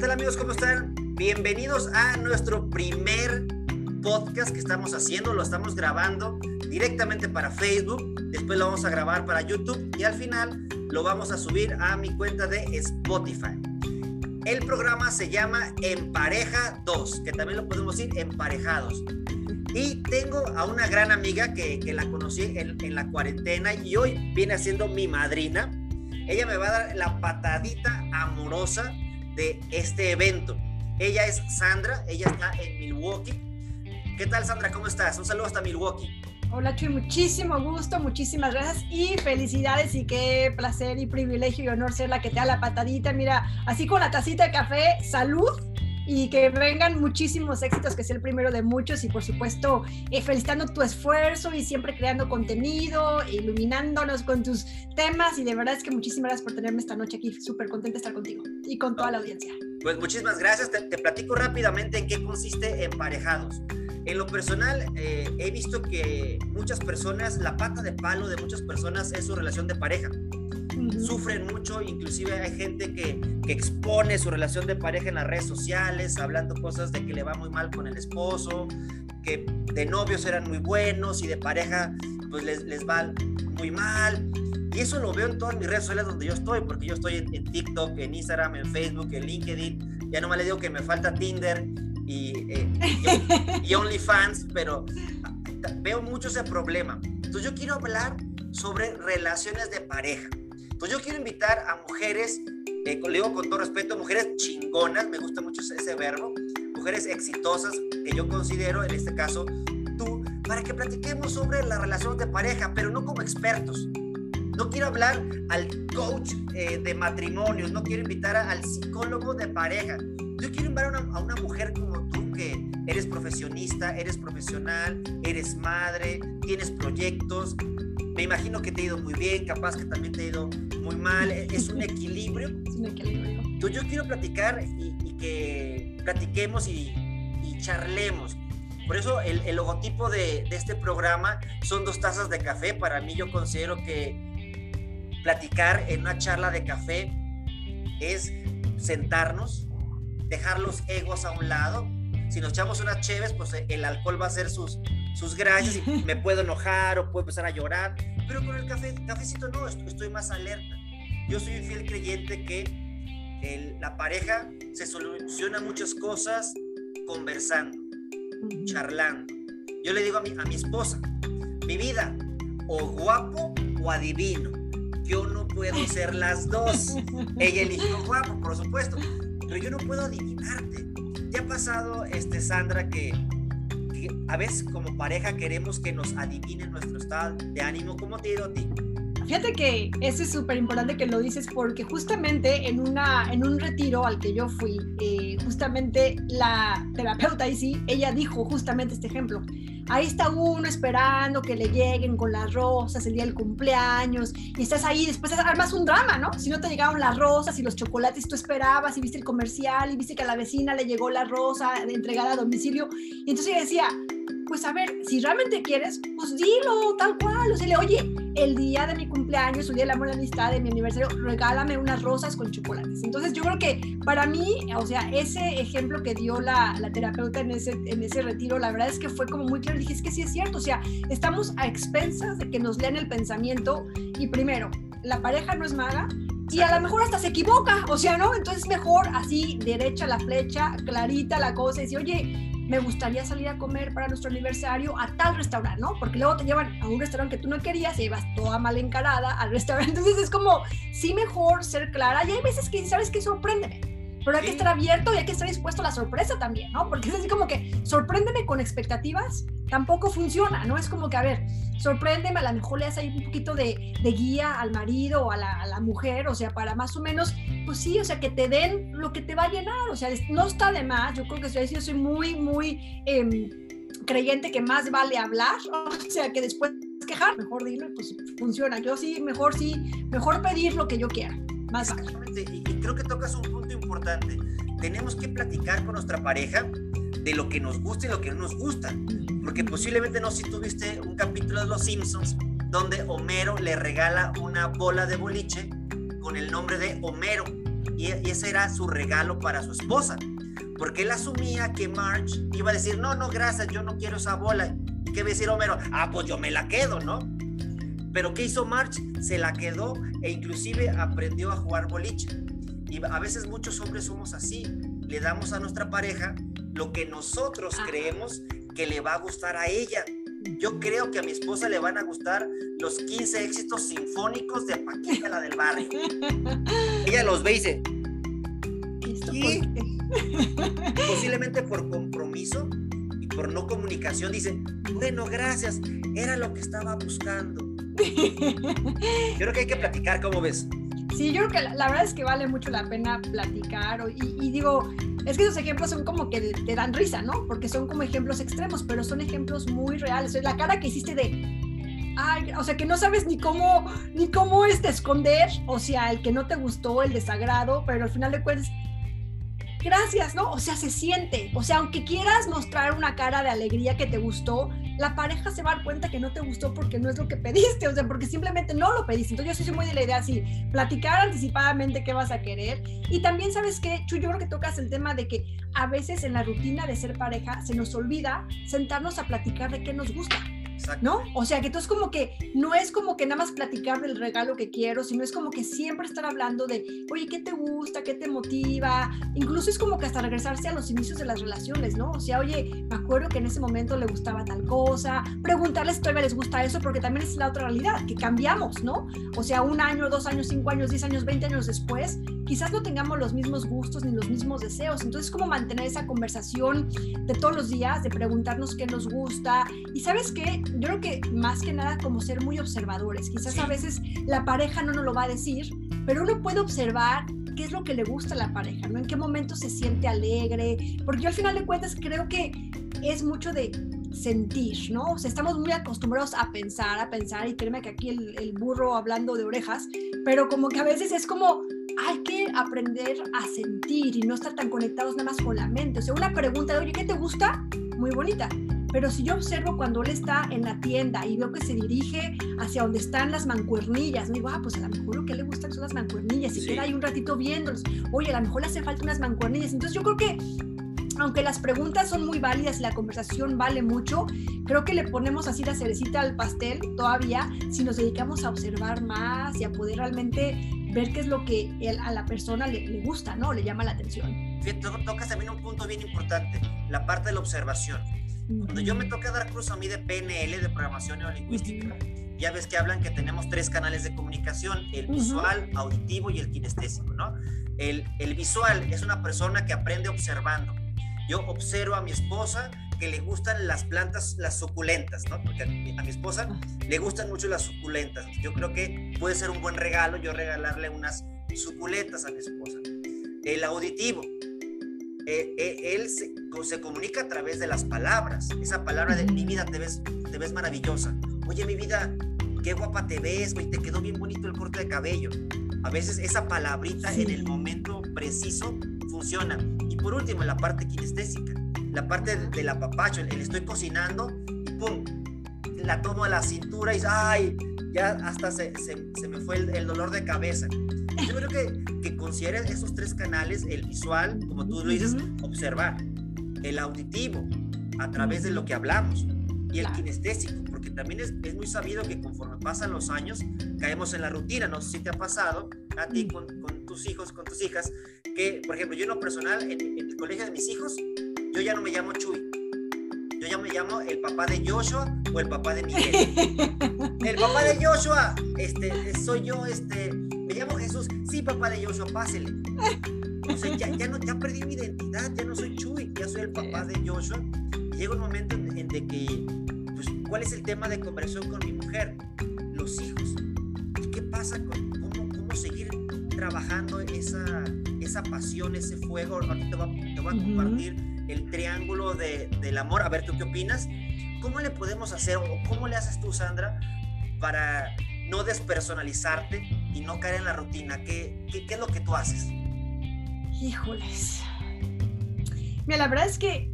tal amigos? ¿Cómo están? Bienvenidos a nuestro primer podcast que estamos haciendo, lo estamos grabando directamente para Facebook, después lo vamos a grabar para YouTube y al final lo vamos a subir a mi cuenta de Spotify. El programa se llama Empareja 2, que también lo podemos decir Emparejados. Y tengo a una gran amiga que, la conocí en, en la cuarentena y hoy viene siendo mi madrina. Ella me va a dar la patadita amorosa de este evento. Ella es Sandra, ella está en Milwaukee. ¿Qué tal Sandra? ¿Cómo estás? Un saludo hasta Milwaukee. Hola Chuy, muchísimo gusto, muchísimas gracias y felicidades y qué placer y privilegio y honor ser la que te da la patadita. Mira, así con la tacita de café, salud y que vengan muchísimos éxitos, que sea el primero de muchos y por supuesto eh, felicitando tu esfuerzo y siempre creando contenido, iluminándonos con tus temas y de verdad es que muchísimas gracias por tenerme esta noche aquí, súper contenta de estar contigo y con toda la audiencia. Pues muchísimas gracias, te, te platico rápidamente en qué consiste Emparejados. En lo personal, eh, he visto que muchas personas, la pata de palo de muchas personas es su relación de pareja. Sufren mucho, inclusive hay gente que, que, expone su relación de pareja en las redes sociales, hablando cosas de que le va muy mal con el esposo, que de novios eran muy buenos y de pareja pues les, les va muy mal. Y eso lo veo en todas mis redes sociales donde yo estoy, porque yo estoy en, en TikTok, en Instagram, en Facebook, en LinkedIn. Ya nomás le digo que me falta Tinder y, eh, y, y OnlyFans, pero veo mucho ese problema. Entonces yo quiero hablar sobre relaciones de pareja. Entonces yo quiero invitar a mujeres, eh, le digo con todo respeto, mujeres chingonas, me gusta mucho ese verbo, mujeres exitosas que yo considero, en este caso tú, para que platiquemos sobre la relación de pareja, pero no como expertos. No quiero hablar al coach eh, de matrimonios, no quiero invitar a, al psicólogo de pareja. Yo quiero invitar a una, a una mujer como tú que eres profesionista, eres profesional, eres madre, tienes proyectos, me imagino que te ha ido muy bien, capaz que también te ha ido muy mal, es un equilibrio. Es un equilibrio. Entonces yo quiero platicar y, y que platiquemos y, y, charlemos. Por eso el, el logotipo de, de, este programa son dos tazas de café. Para mí yo considero que platicar en una charla de café es sentarnos, dejar los egos a un lado. Si nos echamos unas cheves, pues el alcohol va a hacer sus, sus gracias y me puedo enojar o puedo empezar a llorar. Pero con el café, cafecito no, estoy más alerta. Yo soy un fiel creyente que el, la pareja se soluciona muchas cosas conversando, charlando. Yo le digo a mi, a mi esposa, mi vida, o guapo o adivino. Yo no puedo ser las dos. Ella eligió guapo, por supuesto, pero yo no puedo adivinarte. ¿Te ha pasado, este, Sandra, que a veces como pareja queremos que nos adivinen nuestro estado de ánimo. ¿Cómo te ido a ti? Fíjate que eso es súper importante que lo dices porque justamente en, una, en un retiro al que yo fui, eh, justamente la terapeuta ahí sí, ella dijo justamente este ejemplo. Ahí está uno esperando que le lleguen con las rosas el día del cumpleaños y estás ahí, después armas un drama, ¿no? Si no te llegaron las rosas y los chocolates, tú esperabas y viste el comercial y viste que a la vecina le llegó la rosa entregada a domicilio. Y entonces ella decía, pues a ver, si realmente quieres, pues dilo tal cual. O sea, le, oye, el día de mi cumpleaños, el día del amor y la amistad, de mi aniversario, regálame unas rosas con chocolates. Entonces yo creo que para mí, o sea, ese ejemplo que dio la, la terapeuta en ese, en ese retiro, la verdad es que fue como muy claro. Dije, es que sí es cierto, o sea, estamos a expensas de que nos lean el pensamiento y primero, la pareja no es maga, y a lo mejor hasta se equivoca, o sea, ¿no? Entonces mejor así, derecha la flecha, clarita la cosa, y decir, oye, me gustaría salir a comer para nuestro aniversario a tal restaurante, ¿no? Porque luego te llevan a un restaurante que tú no querías y llevas toda mal encarada al restaurante. Entonces es como, sí mejor ser clara. Y hay veces que, ¿sabes qué? Sorpréndeme. Pero hay sí. que estar abierto y hay que estar dispuesto a la sorpresa también, ¿no? Porque es así como que sorpréndeme con expectativas, tampoco funciona, ¿no? Es como que, a ver, sorpréndeme, a lo mejor le das ahí un poquito de, de guía al marido o a la, la, mujer, o sea, para más o menos, pues sí, o sea, que te den lo que te va a llenar, o sea, no está de más, yo creo que yo soy muy, muy eh, creyente que más vale hablar, o sea, que después quejar, mejor dilo, pues funciona, yo sí, mejor sí, mejor pedir lo que yo quiera. Más y, y creo que tocas un punto importante. Tenemos que platicar con nuestra pareja de lo que nos gusta y lo que no nos gusta. Porque posiblemente no si tuviste un capítulo de Los Simpsons donde Homero le regala una bola de boliche con el nombre de Homero. y, ese era su regalo para su esposa, porque él asumía que Marge iba a decir, no, no, gracias, yo no quiero esa bola. ¿Y qué va a decir Homero? Ah, pues yo me la quedo, ¿no? Pero ¿qué hizo Marge? Se la quedó e inclusive aprendió a jugar boliche. Y a veces muchos hombres somos así. Le damos a nuestra pareja lo que nosotros creemos que le va a gustar a ella. Yo creo que a mi esposa le van a gustar los 15 éxitos sinfónicos de Paquita, la del barrio. ella los ve y dice, ¿Y? Posiblemente por compromiso y por no comunicación dice, bueno, gracias, era lo que estaba buscando. Yo creo que hay que platicar, ¿cómo ves? Sí, yo creo que la, verdad es que vale mucho la pena platicar. Y, digo, es que esos ejemplos son como que te dan risa, ¿no? Porque son como ejemplos extremos, pero son ejemplos muy reales. La cara que hiciste de, Ay, o sea, que no sabes ni cómo, ni cómo este esconder, o sea, el que no te gustó, el desagrado, pero al final de cuentas gracias, ¿no? O sea, se siente. O sea, aunque quieras mostrar una cara de alegría que te gustó, la pareja se va a dar cuenta que no te gustó porque no es lo que pediste, o sea, porque simplemente no lo pediste. Entonces yo soy muy de la idea así, platicar anticipadamente qué vas a querer. Y también sabes que, Chu, yo creo que tocas el tema de que a veces en la rutina de ser pareja se nos olvida sentarnos a platicar de qué nos gusta. ¿No? O sea, que entonces como que no es como que nada más platicar del regalo que quiero, sino es como que siempre estar hablando de, oye, ¿qué te gusta? ¿Qué te motiva? Incluso es como que hasta regresarse a los inicios de las relaciones, ¿no? O sea, oye, me acuerdo que en ese momento le gustaba tal cosa, preguntarles todavía les gusta eso, porque también es la otra realidad, que cambiamos, ¿no? O sea, un año, dos años, cinco años, diez años, veinte años después, quizás no tengamos los mismos gustos ni los mismos deseos. Entonces, como mantener esa conversación de todos los días, de preguntarnos qué nos gusta. Y sabes qué, yo creo que más que nada como ser muy observadores. Quizás a veces la pareja no nos lo va a decir, pero uno puede observar qué es lo que le gusta a la pareja, ¿no? En qué momento se siente alegre, porque yo al final de cuentas creo que es mucho de sentir, ¿no? O sea, estamos muy acostumbrados a pensar, a pensar, y créeme que aquí el, el burro hablando de orejas, pero como que a veces es como hay que aprender a sentir y no estar tan conectados nada más con la mente. O sea, una pregunta de, oye, ¿qué te gusta? Muy bonita. Pero si yo observo cuando él está en la tienda y veo que se dirige hacia donde están las mancuernillas, me digo, ah, pues a lo mejor lo que le gustan son las mancuernillas. Y queda ahí un ratito viéndolos. Oye, a lo mejor le hace falta unas mancuernillas. Entonces yo creo que aunque las preguntas son muy válidas y la conversación vale mucho, creo que le ponemos así la cerecita al pastel todavía si nos dedicamos a observar más y a poder realmente ver qué es lo que a la persona le, gusta, ¿no? Le llama la atención. Fíjate, tocas también un punto bien importante, la parte de la observación. Cuando yo me toca dar curso a mí de PNL, de programación neurolingüística, ya ves que hablan que tenemos tres canales de comunicación, el visual, auditivo y el kinestésico, ¿no? El, el visual es una persona que aprende observando. Yo observo a mi esposa que le gustan las plantas, las suculentas, ¿no? Porque a mi, esposa le gustan mucho las suculentas. Yo creo que puede ser un buen regalo yo regalarle unas suculentas a mi esposa. El auditivo. Eh, eh, él se, se, comunica a través de las palabras. Esa palabra de mi vida te ves, te ves maravillosa. Oye, mi vida, qué guapa te ves, güey, te quedó bien bonito el corte de cabello. A veces esa palabrita en el momento preciso funciona. Y por último, la parte kinestésica la parte del apapacho, el, estoy cocinando y pum, la tomo a la cintura y ay, ya hasta se, se, me fue el, dolor de cabeza. Yo creo que, que consideres esos tres canales, el visual, como tú lo dices, observar, el auditivo, a través de lo que hablamos, y el kinestésico, porque también es, es, muy sabido que conforme pasan los años, caemos en la rutina. No sé si te ha pasado a ti con, con tus hijos, con tus hijas, que, por ejemplo, yo en lo personal, en, en el colegio de mis hijos, yo ya no me llamo Chuy. Yo ya me llamo el papá de Joshua o el papá de Miguel. el papá de Joshua, este, soy yo, este, me llamo Jesús. Sí, papá de Joshua, pásele. O sea, ya, ya, no, ya perdí mi identidad, ya no soy Chuy, ya soy el papá de Joshua. Y llega un momento en, de que, pues, ¿cuál es el tema de conversación con mi mujer? Los hijos. ¿Y qué pasa con cómo, cómo seguir trabajando esa, esa pasión, ese fuego? Ahorita te voy, te voy a compartir el triángulo de, del amor. A ver, ¿tú qué opinas? ¿Cómo le podemos hacer o cómo le haces tú, Sandra, para no despersonalizarte y no caer en la rutina? ¿Qué, qué, qué es lo que tú haces? Híjoles. Mira, la verdad es que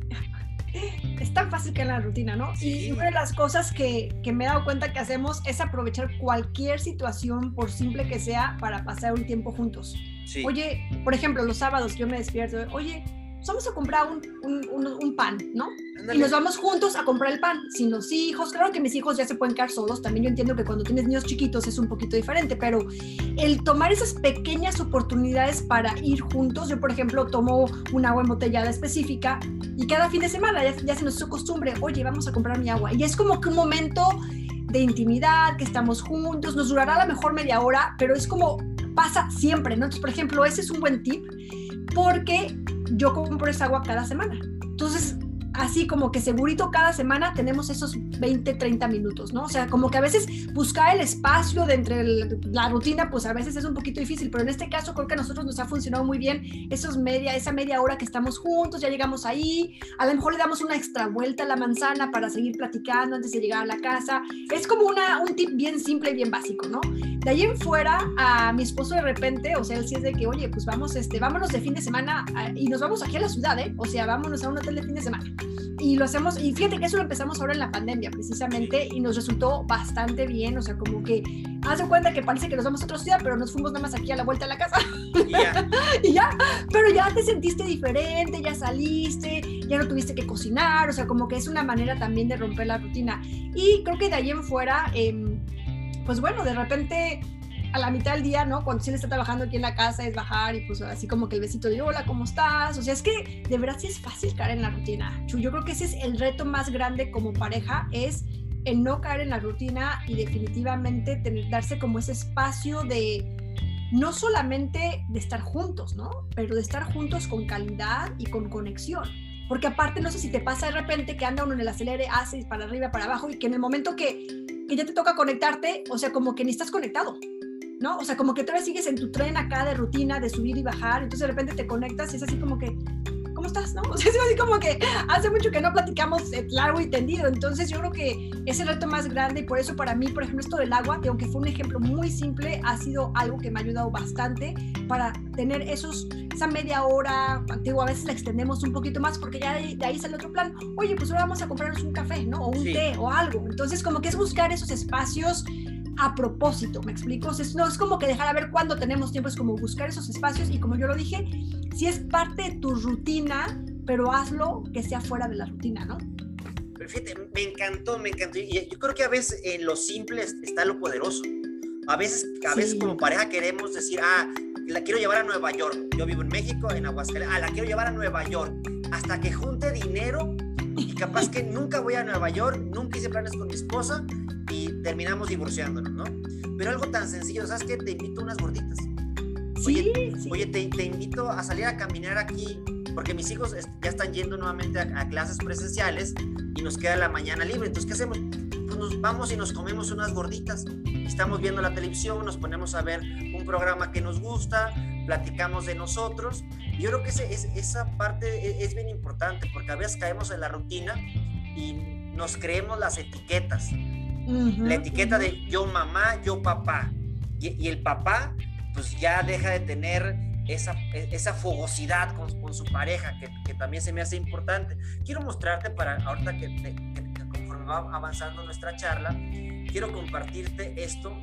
es tan fácil que en la rutina, ¿no? Y una de las cosas que, que, me he dado cuenta que hacemos es aprovechar cualquier situación, por simple que sea, para pasar un tiempo juntos. Oye, por ejemplo, los sábados yo me despierto, oye, vamos a comprar un, un, un, pan, ¿no? Y nos vamos juntos a comprar el pan, sin los hijos. Claro que mis hijos ya se pueden quedar solos. También yo entiendo que cuando tienes niños chiquitos es un poquito diferente, pero el tomar esas pequeñas oportunidades para ir juntos. Yo, por ejemplo, tomo un agua embotellada específica y cada fin de semana ya, ya se nos hizo costumbre, oye, vamos a comprar mi agua. Y es como que un momento de intimidad, que estamos juntos, nos durará a lo mejor media hora, pero es como pasa siempre, ¿no? Entonces, por ejemplo, ese es un buen tip porque yo compro esa agua cada semana. Entonces, así como que segurito cada semana tenemos esos 20, 30 minutos, ¿no? O sea, como que a veces buscar el espacio de entre la rutina, pues a veces es un poquito difícil, pero en este caso creo que a nosotros nos ha funcionado muy bien esos media, esa media hora que estamos juntos, ya llegamos ahí, a lo mejor le damos una extra vuelta a la manzana para seguir platicando antes de llegar a la casa. Es como una, un tip bien simple y bien básico, ¿no? De ahí en fuera, a mi esposo de repente, o sea, él sí es de que, oye, pues vamos, este, vámonos de fin de semana y nos vamos aquí a la ciudad, ¿eh? O sea, vámonos a un hotel de fin de semana y lo hacemos, y fíjate que eso lo empezamos ahora en la pandemia precisamente y nos resultó bastante bien, o sea, como que haz de cuenta que parece que nos vamos a otra ciudad, pero nos fuimos nada más aquí a la vuelta de la casa. Y ya. y ya, pero ya te sentiste diferente, ya saliste, ya no tuviste que cocinar, o sea, como que es una manera también de romper la rutina. Y creo que de ahí en fuera, eh, pues bueno, de repente a la mitad del día, ¿no? Cuando sí le está trabajando aquí en la casa es bajar y pues así como que el besito de hola, ¿cómo estás? O sea, es que de verdad sí es fácil caer en la rutina. Yo creo que ese es el reto más grande como pareja, es el no caer en la rutina y definitivamente tener, darse como ese espacio de no solamente de estar juntos, ¿no? Pero de estar juntos con calidad y con conexión. Porque aparte, no sé si te pasa de repente que anda uno en el acelere, haces para arriba, para abajo, y que en el momento que ya te toca conectarte, o sea, como que ni estás conectado. ¿No? O sea, como que todavía sigues en tu tren acá de rutina, de subir y bajar, entonces de repente te conectas y es así como que, ¿cómo estás? ¿No? O sea, es así como que hace mucho que no platicamos eh, largo y tendido, entonces yo creo que es el reto más grande y por eso para mí, por ejemplo, esto del agua, que aunque fue un ejemplo muy simple, ha sido algo que me ha ayudado bastante para tener esos, esa media hora, digo, a veces la extendemos un poquito más porque ya de, ahí sale otro plan, oye, pues ahora vamos a comprarnos un café, ¿no? O un té o algo, entonces como que es buscar esos espacios a propósito, ¿me explico? no es como que dejar a ver cuándo tenemos tiempo, es como buscar esos espacios y como yo lo dije, si es parte de tu rutina, pero hazlo que sea fuera de la rutina, ¿no? Pero fíjate, me encantó, me encantó. Y yo creo que a veces en lo simple está lo poderoso. A veces, a veces como pareja queremos decir, ah, la quiero llevar a Nueva York. Yo vivo en México, en Aguascalientes. Ah, la quiero llevar a Nueva York. Hasta que junte dinero y capaz que nunca voy a Nueva York, nunca hice planes con mi esposa y terminamos divorciándonos, ¿no? Pero algo tan sencillo, ¿sabes qué? Te invito a unas gorditas. Oye, sí, oye te, te, invito a salir a caminar aquí, porque mis hijos ya están yendo nuevamente a, clases presenciales y nos queda la mañana libre. Entonces, ¿qué hacemos? Pues nos vamos y nos comemos unas gorditas. Estamos viendo la televisión, nos ponemos a ver un programa que nos gusta, platicamos de nosotros. Yo creo que ese, es, esa parte e, es, bien importante, porque a veces caemos en la rutina y nos creemos las etiquetas la etiqueta de yo mamá, yo papá. Y, el papá, pues ya deja de tener esa, e, esa fogosidad con, con su pareja, que, que, también se me hace importante. Quiero mostrarte para ahorita que, que, conforme va avanzando nuestra charla, quiero compartirte esto.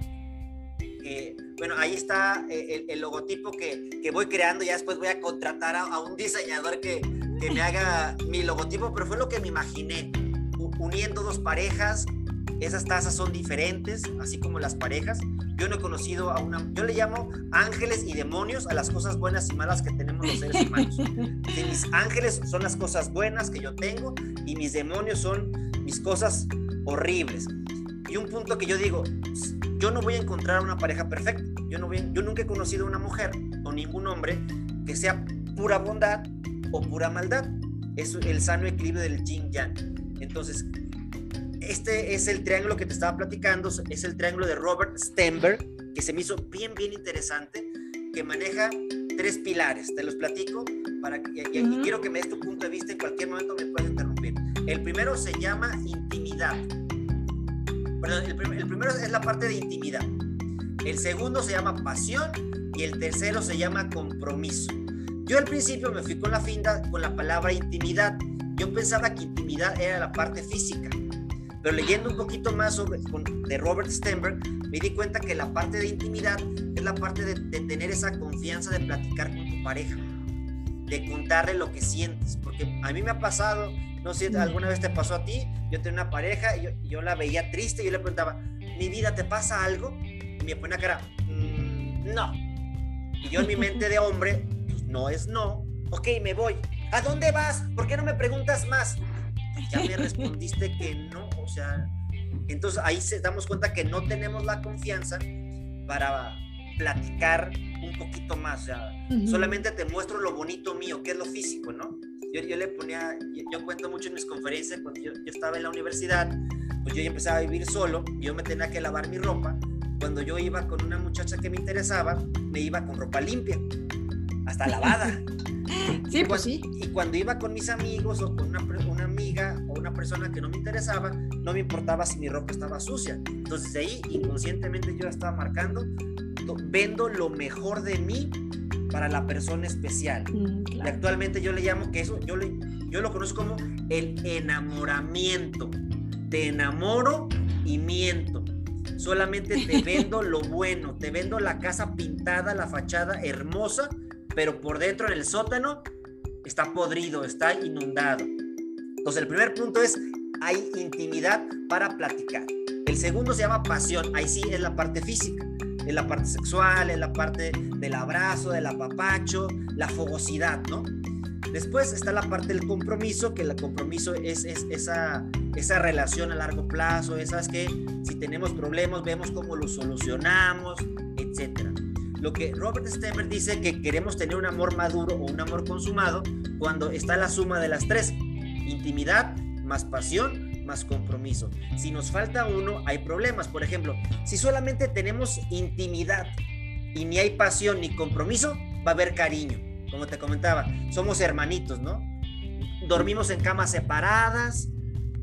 Que, bueno, ahí está eh, el, logotipo que, que, voy creando. Ya después voy a contratar a, a un diseñador que, que me haga mi logotipo, pero fue lo que me imaginé, uniendo dos parejas, esas tazas son diferentes, así como las parejas. Yo no he conocido a una, yo le llamo ángeles y demonios a las cosas buenas y malas que tenemos los seres humanos. mis ángeles son las cosas buenas que yo tengo y mis demonios son mis cosas horribles. Y un punto que yo digo, yo no voy a encontrar una pareja perfecta. Yo, no voy, yo nunca he conocido una mujer o ningún hombre que sea pura bondad o pura maldad. Es el sano equilibrio del yin yang. Entonces, este es el triángulo que te estaba platicando, es el triángulo de Robert Stenberg, que se me hizo bien, bien interesante, que maneja tres pilares. Te los platico para que, y, quiero que me des tu punto de vista. En cualquier momento me puedes interrumpir. El primero se llama intimidad. Perdón, el, primero es la parte de intimidad. El segundo se llama pasión y el tercero se llama compromiso. Yo al principio me fui con la finda con la palabra intimidad yo pensaba que intimidad era la parte física. Pero leyendo un poquito más sobre, de Robert Stenberg, me di cuenta que la parte de intimidad es la parte de, tener esa confianza de platicar con tu pareja, de contarle lo que sientes. Porque a mí me ha pasado, no sé si alguna vez te pasó a ti, yo tenía una pareja y yo, la veía triste y yo le preguntaba, mi vida, ¿te pasa algo? Y me pone cara, mm, no. Y yo en mi mente de hombre, pues no es no. Ok, me voy. ¿A dónde vas? ¿Por qué no me preguntas más? Ya me respondiste que no, o sea, entonces ahí se damos cuenta que no tenemos la confianza para platicar un poquito más, o sea, solamente te muestro lo bonito mío, que es lo físico, ¿no? Yo, yo le ponía, yo, cuento mucho en mis conferencias, cuando yo, yo, estaba en la universidad, pues yo ya empezaba a vivir solo, yo me tenía que lavar mi ropa, cuando yo iba con una muchacha que me interesaba, me iba con ropa limpia, hasta lavada. Sí, pues sí. Y cuando iba con mis amigos o con una, una, amiga o una persona que no me interesaba, no me importaba si mi ropa estaba sucia. Entonces de ahí inconscientemente yo estaba marcando, vendo lo mejor de mí para la persona especial. Mm, y actualmente yo le llamo que eso, yo, le, yo lo conozco como el enamoramiento. Te enamoro y miento. Solamente te vendo lo bueno, te vendo la casa pintada, la fachada hermosa, pero por dentro en el sótano está podrido, está inundado. Entonces el primer punto es, hay intimidad para platicar. El segundo se llama pasión, ahí sí es la parte física, es la parte sexual, es la parte del abrazo, del apapacho, la fogosidad, ¿no? Después está la parte del compromiso, que el compromiso es, esa, relación a largo plazo, esas que si tenemos problemas vemos cómo los solucionamos, etcétera lo que Robert Stemmer dice que queremos tener un amor maduro o un amor consumado cuando está la suma de las tres, intimidad más pasión más compromiso. Si nos falta uno, hay problemas. Por ejemplo, si solamente tenemos intimidad y ni hay pasión ni compromiso, va a haber cariño. Como te comentaba, somos hermanitos, ¿no? Dormimos en camas separadas,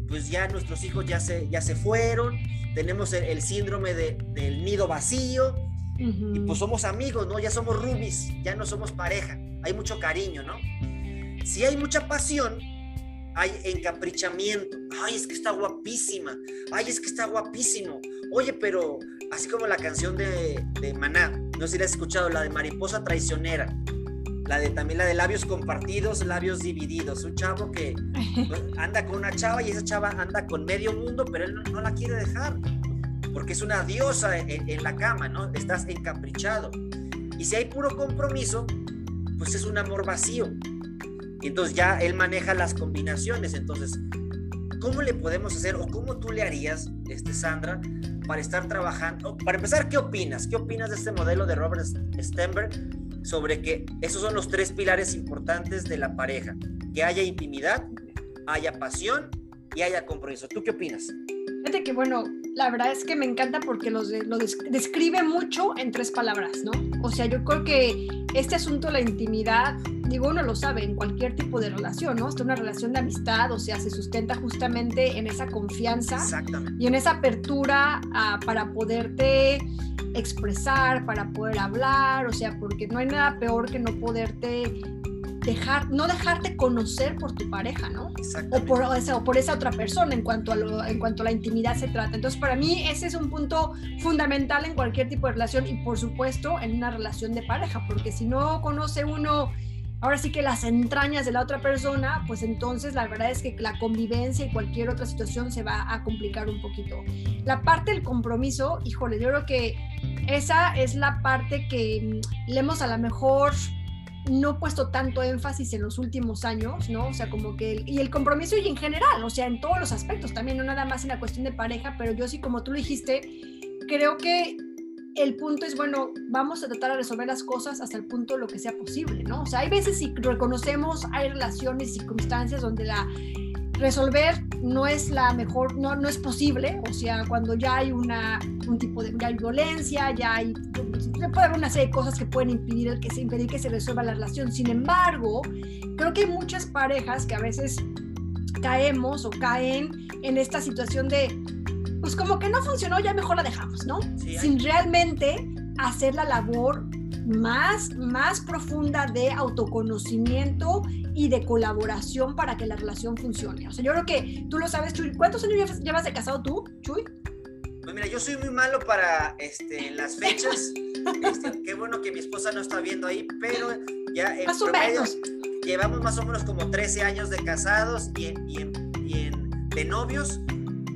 pues ya nuestros hijos ya se, ya se fueron, tenemos el, síndrome del nido vacío, y pues somos amigos, ¿no? Ya somos roomies, ya no somos pareja. Hay mucho cariño, ¿no? Si hay mucha pasión, hay encaprichamiento. Ay, es que está guapísima. Ay, es que está guapísimo. Oye, pero así como la canción de, de Maná, no sé si la has escuchado, la de Mariposa Traicionera. La de también la de labios compartidos, labios divididos. Un chavo que pues, anda con una chava y esa chava anda con medio mundo, pero él no la quiere dejar porque es una diosa en, la cama, ¿no? Estás encaprichado. Y si hay puro compromiso, pues es un amor vacío. Entonces ya él maneja las combinaciones. Entonces, ¿cómo le podemos hacer o cómo tú le harías, este, Sandra, para estar trabajando? Para empezar, ¿qué opinas? ¿Qué opinas de este modelo de Robert Stenberg sobre que esos son los tres pilares importantes de la pareja? Que haya intimidad, haya pasión y haya compromiso. ¿Tú qué opinas? Fíjate que, bueno, la verdad es que me encanta porque lo describe mucho en tres palabras, ¿no? O sea, yo creo que este asunto de la intimidad, digo, uno lo sabe en cualquier tipo de relación, ¿no? Hasta una relación de amistad, o sea, se sustenta justamente en esa confianza y en esa apertura para poderte expresar, para poder hablar, o sea, porque no hay nada peor que no poderte dejar, no dejarte conocer por tu pareja, ¿no? O por, esa, o por esa otra persona en cuanto, a en cuanto a la intimidad se trata. Entonces, para mí ese es un punto fundamental en cualquier tipo de relación y, por supuesto, en una relación de pareja, porque si no conoce uno ahora sí que las entrañas de la otra persona, pues entonces la verdad es que la convivencia y cualquier otra situación se va a complicar un poquito. La parte del compromiso, híjole, yo creo que esa es la parte que le hemos a lo mejor no he puesto tanto énfasis en los últimos años, ¿no? O sea, como que, y el compromiso y en general, o sea, en todos los aspectos, también no nada más en la cuestión de pareja, pero yo sí, como tú lo dijiste, creo que el punto es, bueno, vamos a tratar de resolver las cosas hasta el punto lo que sea posible, ¿no? O sea, hay veces si reconocemos, hay relaciones, circunstancias donde la resolver no es la mejor, no, no es posible, o sea, cuando ya hay una, un tipo de, ya hay violencia, ya hay, puede haber una serie de cosas que pueden impedir, el que se, impedir que se resuelva la relación. Sin embargo, creo que hay muchas parejas que a veces caemos o caen en esta situación de, pues como que no funcionó, ya mejor la dejamos, ¿no? Sin realmente hacer la labor más, más profunda de autoconocimiento y de colaboración para que la relación funcione. O sea, yo creo que tú lo sabes, Chuy. ¿Cuántos años llevas de casado tú, Chuy? Pues mira, yo soy muy malo para este, las fechas. Este, qué bueno que mi esposa no está viendo ahí, pero ya en más llevamos más o menos como 13 años de casados y, y, y de novios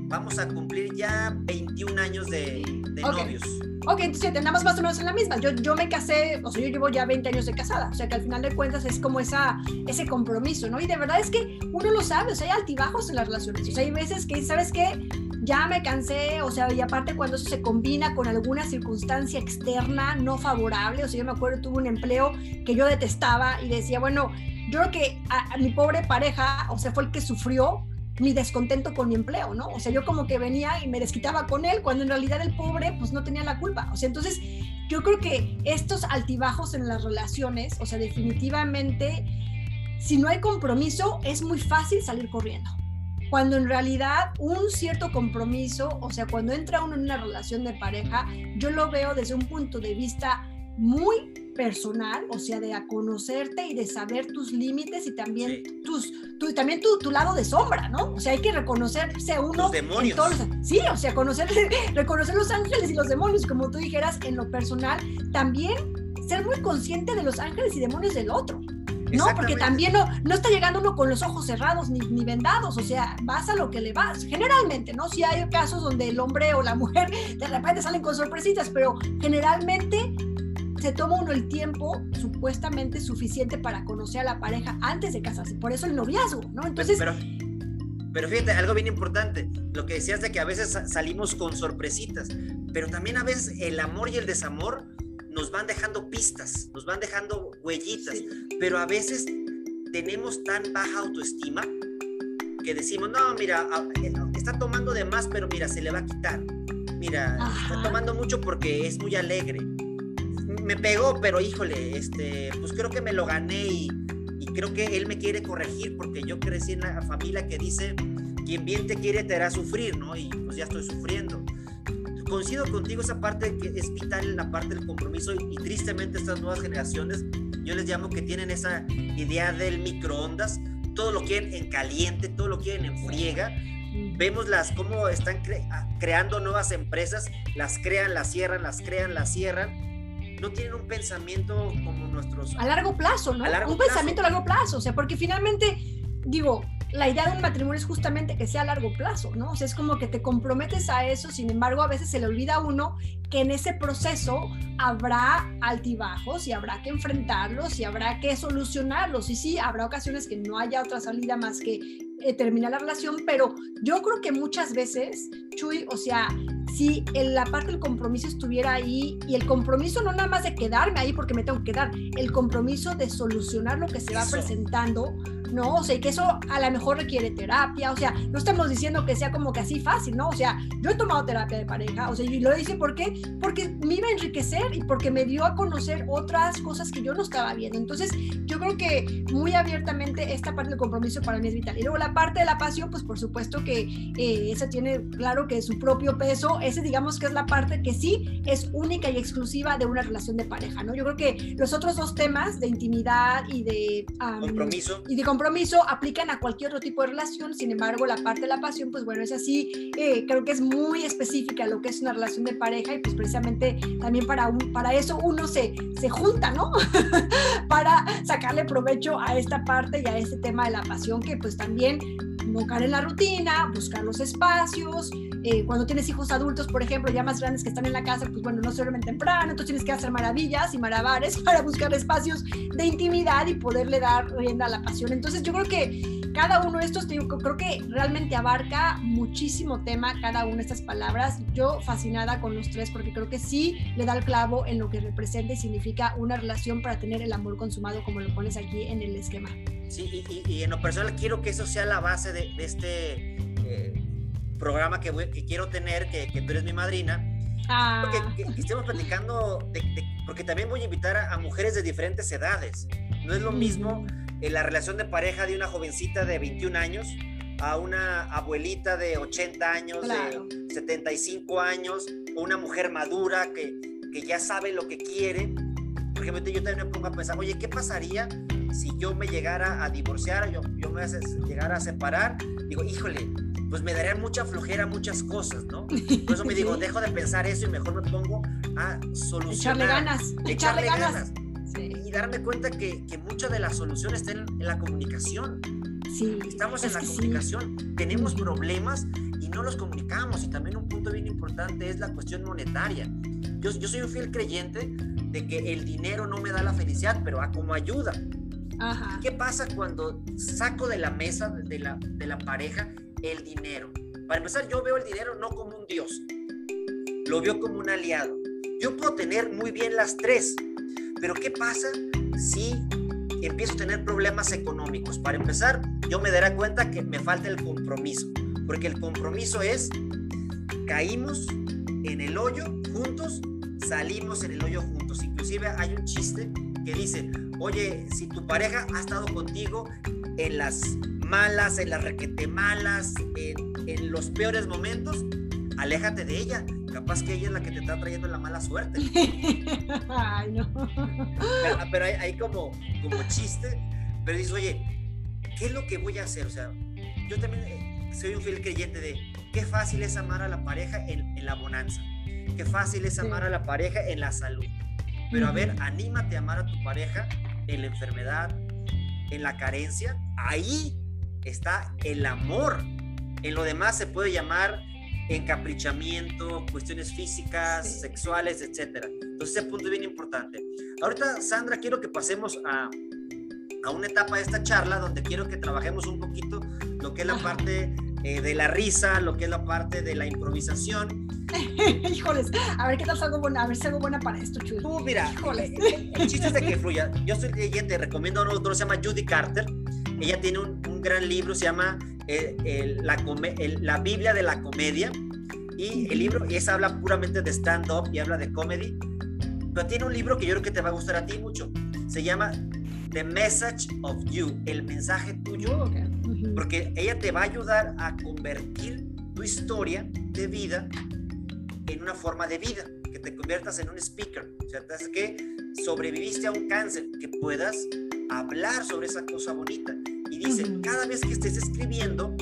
vamos a cumplir ya 21 años de, novios. Ok, entonces tenemos más o menos en la misma. Yo, yo me casé, o sea, yo llevo ya 20 años de casada, o sea que al final de cuentas es como esa, ese compromiso, ¿no? Y de verdad es que uno lo sabe, o sea, hay altibajos en las relaciones, o sea, hay veces que, ¿sabes qué? Ya me cansé, o sea, y aparte cuando eso se combina con alguna circunstancia externa no favorable, o sea, yo me acuerdo, tuve un empleo que yo detestaba y decía, bueno, yo creo que a mi pobre pareja, o sea, fue el que sufrió, mi descontento con mi empleo, ¿no? O sea, yo como que venía y me desquitaba con él, cuando en realidad el pobre pues no tenía la culpa. O sea, entonces yo creo que estos altibajos en las relaciones, o sea, definitivamente, si no hay compromiso, es muy fácil salir corriendo. Cuando en realidad un cierto compromiso, o sea, cuando entra uno en una relación de pareja, yo lo veo desde un punto de vista muy personal, o sea, de a conocerte y de saber tus límites y también tus, tu, también tu, tu, lado de sombra, ¿no? O sea, hay que reconocerse uno. Los demonios. sí, o sea, conocer, reconocer los ángeles y los demonios, como tú dijeras, en lo personal, también ser muy consciente de los ángeles y demonios del otro. ¿no? Porque también no, no está llegando uno con los ojos cerrados ni, ni, vendados, o sea, vas a lo que le vas. Generalmente, ¿no? Si hay casos donde el hombre o la mujer de repente salen con sorpresitas, pero generalmente se toma uno el tiempo supuestamente suficiente para conocer a la pareja antes de casarse. Por eso el noviazgo, ¿no? Entonces... Pero, pero fíjate, algo bien importante, lo que decías de que a veces salimos con sorpresitas, pero también a veces el amor y el desamor nos van dejando pistas, nos van dejando huellitas, pero a veces tenemos tan baja autoestima que decimos, no, mira, eh, está tomando de más, pero mira, se le va a quitar. Mira, está tomando mucho porque es muy alegre me pegó, pero híjole, este, pues creo que me lo gané y, creo que él me quiere corregir porque yo crecí en la familia que dice, quien bien te quiere te hará sufrir, ¿no? Y pues ya estoy sufriendo. Coincido contigo esa parte que es vital en la parte del compromiso y, tristemente estas nuevas generaciones, yo les llamo que tienen esa idea del microondas, todo lo quieren en caliente, todo lo quieren en friega. Vemos las cómo están creando nuevas empresas, las crean, las cierran, las crean, las cierran no tienen un pensamiento como nuestros... A largo plazo, ¿no? un pensamiento a largo plazo, o sea, porque finalmente, digo, la idea de un matrimonio es justamente que sea a largo plazo, ¿no? O sea, es como que te comprometes a eso, sin embargo, a veces se le olvida a uno que en ese proceso habrá altibajos y habrá que enfrentarlos y habrá que solucionarlos. Y sí, habrá ocasiones que no haya otra salida más que eh, terminar la relación, pero yo creo que muchas veces, Chuy, o sea, si la parte del compromiso estuviera ahí y el compromiso no nada más de quedarme ahí porque me tengo que quedar, el compromiso de solucionar lo que se va presentando, ¿no? O sea, y que eso a lo mejor requiere terapia, o sea, no estamos diciendo que sea como que así fácil, ¿no? O sea, yo he tomado terapia de pareja, o sea, y lo hice ¿por qué? Porque me iba a enriquecer y porque me dio a conocer otras cosas que yo no estaba viendo. Entonces, yo creo que muy abiertamente esta parte del compromiso para mí es vital. Y luego la parte de la pasión, pues por supuesto que eh, esa tiene claro que su propio peso, ese digamos que es la parte que sí es única y exclusiva de una relación de pareja, ¿no? Yo creo que los otros dos temas de intimidad y de compromiso y de compromiso aplican a cualquier otro tipo de relación, sin embargo la parte de la pasión, pues bueno, es así, eh, creo que es muy específica lo que es una relación de pareja y pues precisamente también para, un, para eso uno se, se junta, ¿no? para sacarle provecho a esta parte y a este tema de la pasión que pues también no caer en la rutina, buscar los espacios, eh, cuando tienes hijos adultos, por ejemplo, ya más grandes que están en la casa, pues bueno, no se duermen temprano, entonces tienes que hacer maravillas y malabares para buscar espacios de intimidad y poderle dar rienda a la pasión. Entonces yo creo que cada uno de estos, creo que realmente abarca muchísimo tema cada una de estas palabras. Yo fascinada con los tres porque creo que sí le da el clavo en lo que representa y significa una relación para tener el amor consumado como lo pones aquí en el esquema. Sí, y, en lo personal quiero que eso sea la base de, este eh, programa que, que, quiero tener, que, que, tú eres mi madrina. Ah. que, estemos platicando, porque también voy a invitar a, mujeres de diferentes edades. No es lo mismo en la relación de pareja de una jovencita de 21 años a una abuelita de 80 años, de 75 años, o una mujer madura que, que ya sabe lo que quiere. ejemplo, yo también me pongo a pensar, oye, ¿qué pasaría si yo me llegara a divorciar, yo, yo me llegara a separar? Digo, híjole, pues me darían mucha flojera muchas cosas, ¿no? Por eso me digo, dejo de pensar eso y mejor me pongo a solucionar. Echarle ganas. Echarle, ganas. Y darme cuenta que, que mucha de la solución está en, la comunicación. Sí, Estamos en la comunicación, tenemos problemas y no los comunicamos. Y también un punto bien importante es la cuestión monetaria. Yo, yo soy un fiel creyente de que el dinero no me da la felicidad, pero a como ayuda. Ajá. ¿Qué pasa cuando saco de la mesa de la, de la pareja el dinero? Para empezar, yo veo el dinero no como un dios, lo veo como un aliado. Yo puedo tener muy bien las tres, pero ¿qué pasa si empiezo a tener problemas económicos? Para empezar, yo me daré cuenta que me falta el compromiso, porque el compromiso es, caímos en el hoyo juntos, salimos en el hoyo juntos. Inclusive hay un chiste que dice, oye, si tu pareja ha estado contigo en las malas, en las requete malas, en, en los peores momentos, aléjate de ella. Capaz que ella es la que te está trayendo la mala suerte. Ay, no. Pero, hay, como, como chiste, pero dices, oye, ¿qué es lo que voy a hacer? O sea, yo también eh, soy un fiel creyente de qué fácil es amar a la pareja en, en la bonanza, qué fácil es amar a la pareja en la salud. Pero a ver, anímate a amar a tu pareja en la enfermedad, en la carencia. Ahí está el amor. En lo demás se puede llamar encaprichamiento, cuestiones físicas, sexuales, etc. Entonces ese punto es bien importante. Ahorita, Sandra, quiero que pasemos a, a una etapa de esta charla donde quiero que trabajemos un poquito lo que es la parte eh, de la risa, lo que es la parte de la improvisación. Híjoles, a ver qué tal salgo buena, a ver si hago buena para esto, Chuy. Tú, mira, el, el, chiste es de que fluya. Yo soy leyendo, te recomiendo a un autor, se llama Judy Carter. Ella tiene un, un gran libro, se llama el, la, el, la, Biblia de la comedia. Y el libro, y esa habla puramente de stand-up y habla de comedy. Pero tiene un libro que yo creo que te va a gustar a ti mucho. Se llama The Message of You, el mensaje tuyo. Oh, okay. Porque ella te va a ayudar a convertir tu historia de vida en una forma de vida, que te conviertas en un speaker. O sea, que sobreviviste a un cáncer, que puedas hablar sobre esa cosa bonita. Y dice, uh -huh. cada vez que estés escribiendo,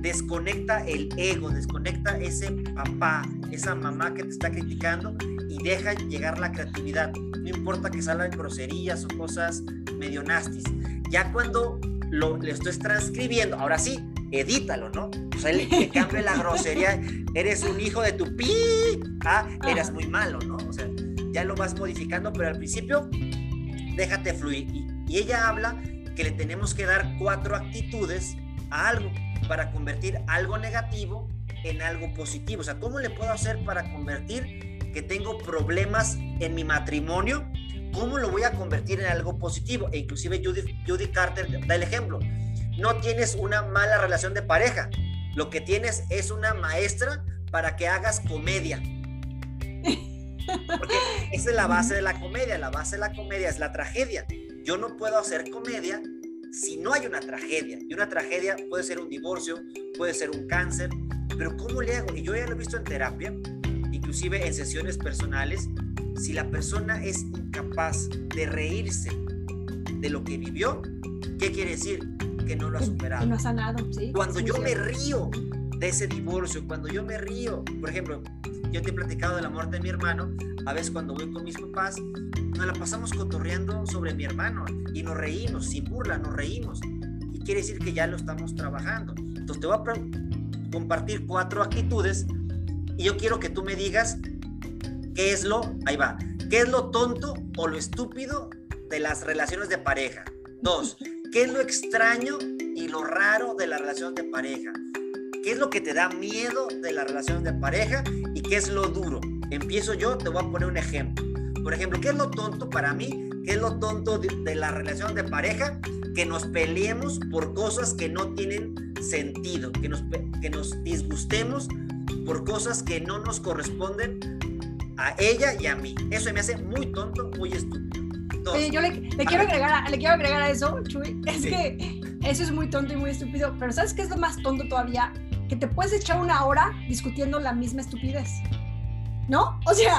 desconecta el ego, desconecta ese papá, esa mamá que te está criticando y deja llegar la creatividad. No importa que salgan groserías o cosas medio nastis. Ya cuando lo, le estoy transcribiendo, ahora sí, edítalo, ¿no? O sea, le, la grosería, eres un hijo de tu pi, ah, eras muy malo, ¿no? O sea, ya lo vas modificando, pero al principio déjate fluir. Y, y ella habla que le tenemos que dar cuatro actitudes a algo para convertir algo negativo en algo positivo. O sea, ¿cómo le puedo hacer para convertir que tengo problemas en mi matrimonio? ¿Cómo lo voy a convertir en algo positivo? E inclusive Judy, Judy Carter da el ejemplo. No tienes una mala relación de pareja. Lo que tienes es una maestra para que hagas comedia. Porque esa es la base de la comedia. La base de la comedia es la tragedia. Yo no puedo hacer comedia si no hay una tragedia. Y una tragedia puede ser un divorcio, puede ser un cáncer, pero ¿cómo le hago? Y yo ya lo he visto en terapia, inclusive en sesiones personales, si la persona es incapaz de reírse de lo que vivió, ¿qué quiere decir? Que no lo ha superado. Que no ha sanado, ¿sí? Cuando yo me río de ese divorcio, cuando yo me río, por ejemplo, yo te he platicado de la muerte de mi hermano, a veces cuando voy con mis papás, nos la pasamos cotorreando sobre mi hermano y nos reímos, sin burla, nos reímos. Y quiere decir que ya lo estamos trabajando. Entonces te voy a compartir cuatro actitudes y yo quiero que tú me digas qué es lo, ahí va, qué es lo tonto o lo estúpido de las relaciones de pareja. Dos, qué es lo extraño y lo raro de la relación de pareja. ¿Qué es lo que te da miedo de la relación de pareja y qué es lo duro? Empiezo yo, te voy a poner un ejemplo. Por ejemplo, ¿qué es lo tonto para mí? ¿Qué es lo tonto de, de, la relación de pareja? Que nos peleemos por cosas que no tienen sentido, que nos, que nos disgustemos por cosas que no nos corresponden a ella y a mí. Eso me hace muy tonto, muy estúpido. Oye, yo le, le quiero agregar a, le quiero agregar a eso, Chuy, es sí. que eso es muy tonto y muy estúpido, pero ¿sabes qué es lo más tonto todavía? Que te puedes echar una hora discutiendo la misma estupidez. ¿No? O sea,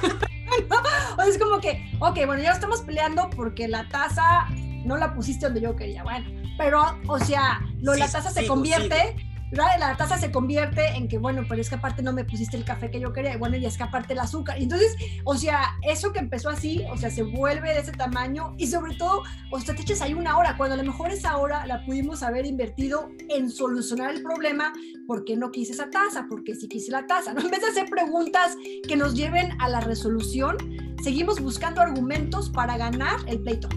es como que, ok, bueno, ya estamos peleando porque la taza no la pusiste donde yo quería. Bueno, pero, o sea, lo, la taza se convierte la taza se convierte en que, bueno, pero es que aparte no me pusiste el café que yo quería, y bueno, y es que aparte el azúcar. Entonces, o sea, eso que empezó así, o sea, se vuelve de ese tamaño y sobre todo, o sea, te echas ahí una hora, cuando a lo mejor esa hora la pudimos haber invertido en solucionar el problema, ¿por qué no quise esa taza? Porque sí quise la taza, ¿no? En vez de hacer preguntas que nos lleven a la resolución, seguimos buscando argumentos para ganar el pleito.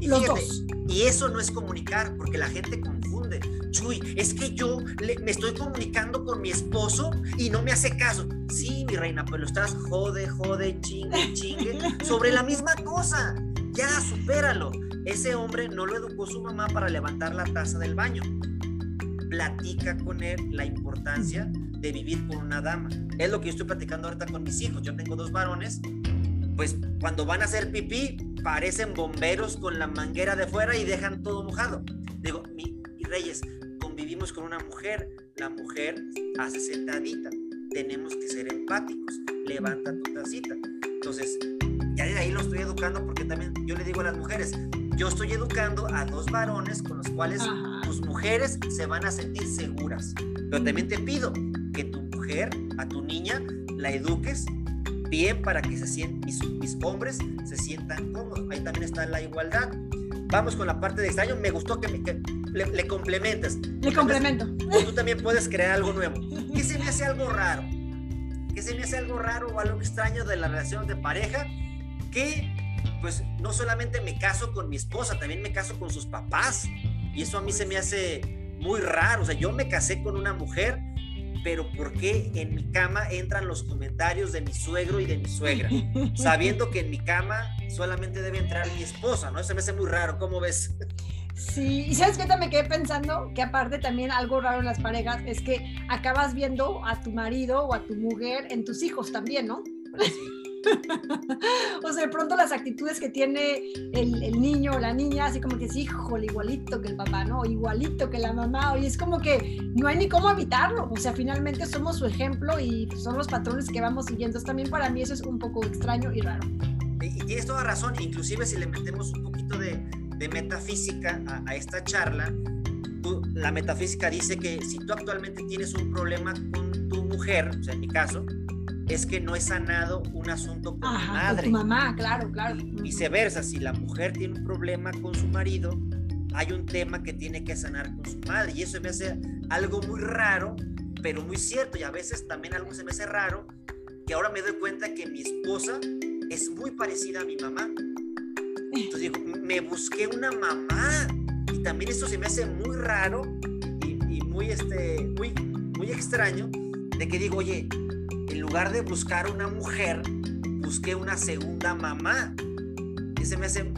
Los dos. Y eso no es comunicar, porque la gente confunde. Chuy, es que yo me estoy comunicando con mi esposo y no me hace caso. Sí, mi reina, pero estás jode, jode, chingue, chingue sobre la misma cosa. Ya, supéralo. Ese hombre no lo educó su mamá para levantar la taza del baño. Platica con él la importancia de vivir con una dama. Es lo que yo estoy platicando ahorita con mis hijos. Yo tengo dos varones. Pues cuando van a hacer pipí, parecen bomberos con la manguera de fuera y dejan todo mojado. Digo, mi, Reyes, con una mujer, la mujer hace sentadita, tenemos que ser empáticos, levanta tu tacita. Entonces, ya de ahí lo estoy educando porque también yo le digo a las mujeres, yo estoy educando a dos varones con los cuales tus mujeres se van a sentir seguras. Pero también te pido que tu mujer, a tu niña, la eduques bien para que se sientan, mis, mis hombres se sientan cómodos. Ahí también está la igualdad. Vamos con la parte de extraño. Me gustó que, me, que le, le, complementas. Le complemento. Tú también puedes crear algo nuevo. ¿Qué se me hace algo raro? ¿Qué se me hace algo raro o algo extraño de la relación de pareja? Que pues no solamente me caso con mi esposa, también me caso con sus papás. Y eso a mí se me hace muy raro. O sea, yo me casé con una mujer pero ¿por qué en mi cama entran los comentarios de mi suegro y de mi suegra? Sabiendo que en mi cama solamente debe entrar mi esposa, ¿no? Eso me hace muy raro, ¿cómo ves? Sí, y sabes que también me quedé pensando que aparte también algo raro en las parejas es que acabas viendo a tu marido o a tu mujer en tus hijos también, ¿no? o sea, de pronto las actitudes que tiene el, niño o la niña, así como que sí, híjole, igualito que el papá, ¿no? Igualito que la mamá, y es como que no hay ni cómo evitarlo, o sea, finalmente somos su ejemplo y son los patrones que vamos siguiendo. también para mí eso es un poco extraño y raro. Y, tienes toda razón, inclusive si le metemos un poquito de, metafísica a, esta charla, la metafísica dice que si tú actualmente tienes un problema con tu mujer, o sea, en mi caso, es que no he sanado un asunto con mi madre. Con tu mamá, claro, claro. viceversa, si la mujer tiene un problema con su marido, hay un tema que tiene que sanar con su madre. Y eso me hace algo muy raro, pero muy cierto. Y a veces también algo se me hace raro, que ahora me doy cuenta que mi esposa es muy parecida a mi mamá. Entonces digo, me busqué una mamá. Y también eso se me hace muy raro y, muy, este, muy, muy extraño, de que digo, oye, en lugar de buscar una mujer, busqué una segunda mamá. Y se me hace,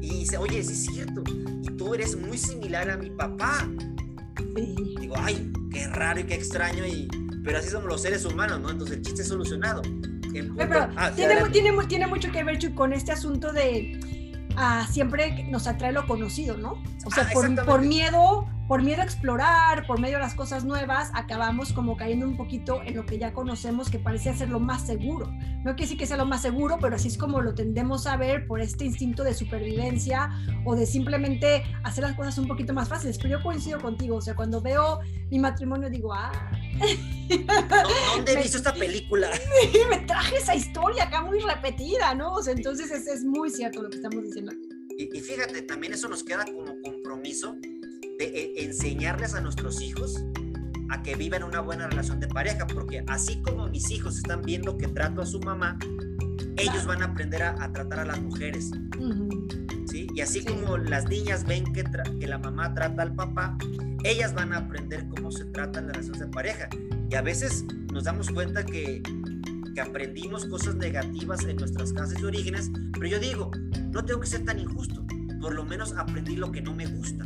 y dice, oye, sí es cierto, y tú eres muy similar a mi papá. Digo, ay, qué raro y qué extraño, y, pero así somos los seres humanos, ¿no? Entonces el chiste es solucionado. Ah, tiene, tiene, tiene, mucho que ver, con este asunto de ah, siempre nos atrae lo conocido, ¿no? O sea, ah, por, por miedo por miedo a explorar, por medio de las cosas nuevas, acabamos como cayendo un poquito en lo que ya conocemos que parece ser lo más seguro. No quiere decir que sea lo más seguro, pero así es como lo tendemos a ver por este instinto de supervivencia o de simplemente hacer las cosas un poquito más fáciles. Pero yo coincido contigo, o sea, cuando veo mi matrimonio digo, ah... ¿Dónde he visto esta película? me traje esa historia acá muy repetida, ¿no? O sea, entonces es, es muy cierto lo que estamos diciendo aquí. Y, y fíjate, también eso nos queda como compromiso de e, enseñarles a nuestros hijos a que vivan una buena relación de pareja, porque así como mis hijos están viendo que trato a su mamá, ellos van a aprender a, tratar a las mujeres. ¿sí? Y así como las niñas ven que, que, la mamá trata al papá, ellas van a aprender cómo se tratan las relaciones de pareja. Y a veces nos damos cuenta que, que aprendimos cosas negativas en nuestras casas de orígenes, pero yo digo, no tengo que ser tan injusto, por lo menos aprendí lo que no me gusta.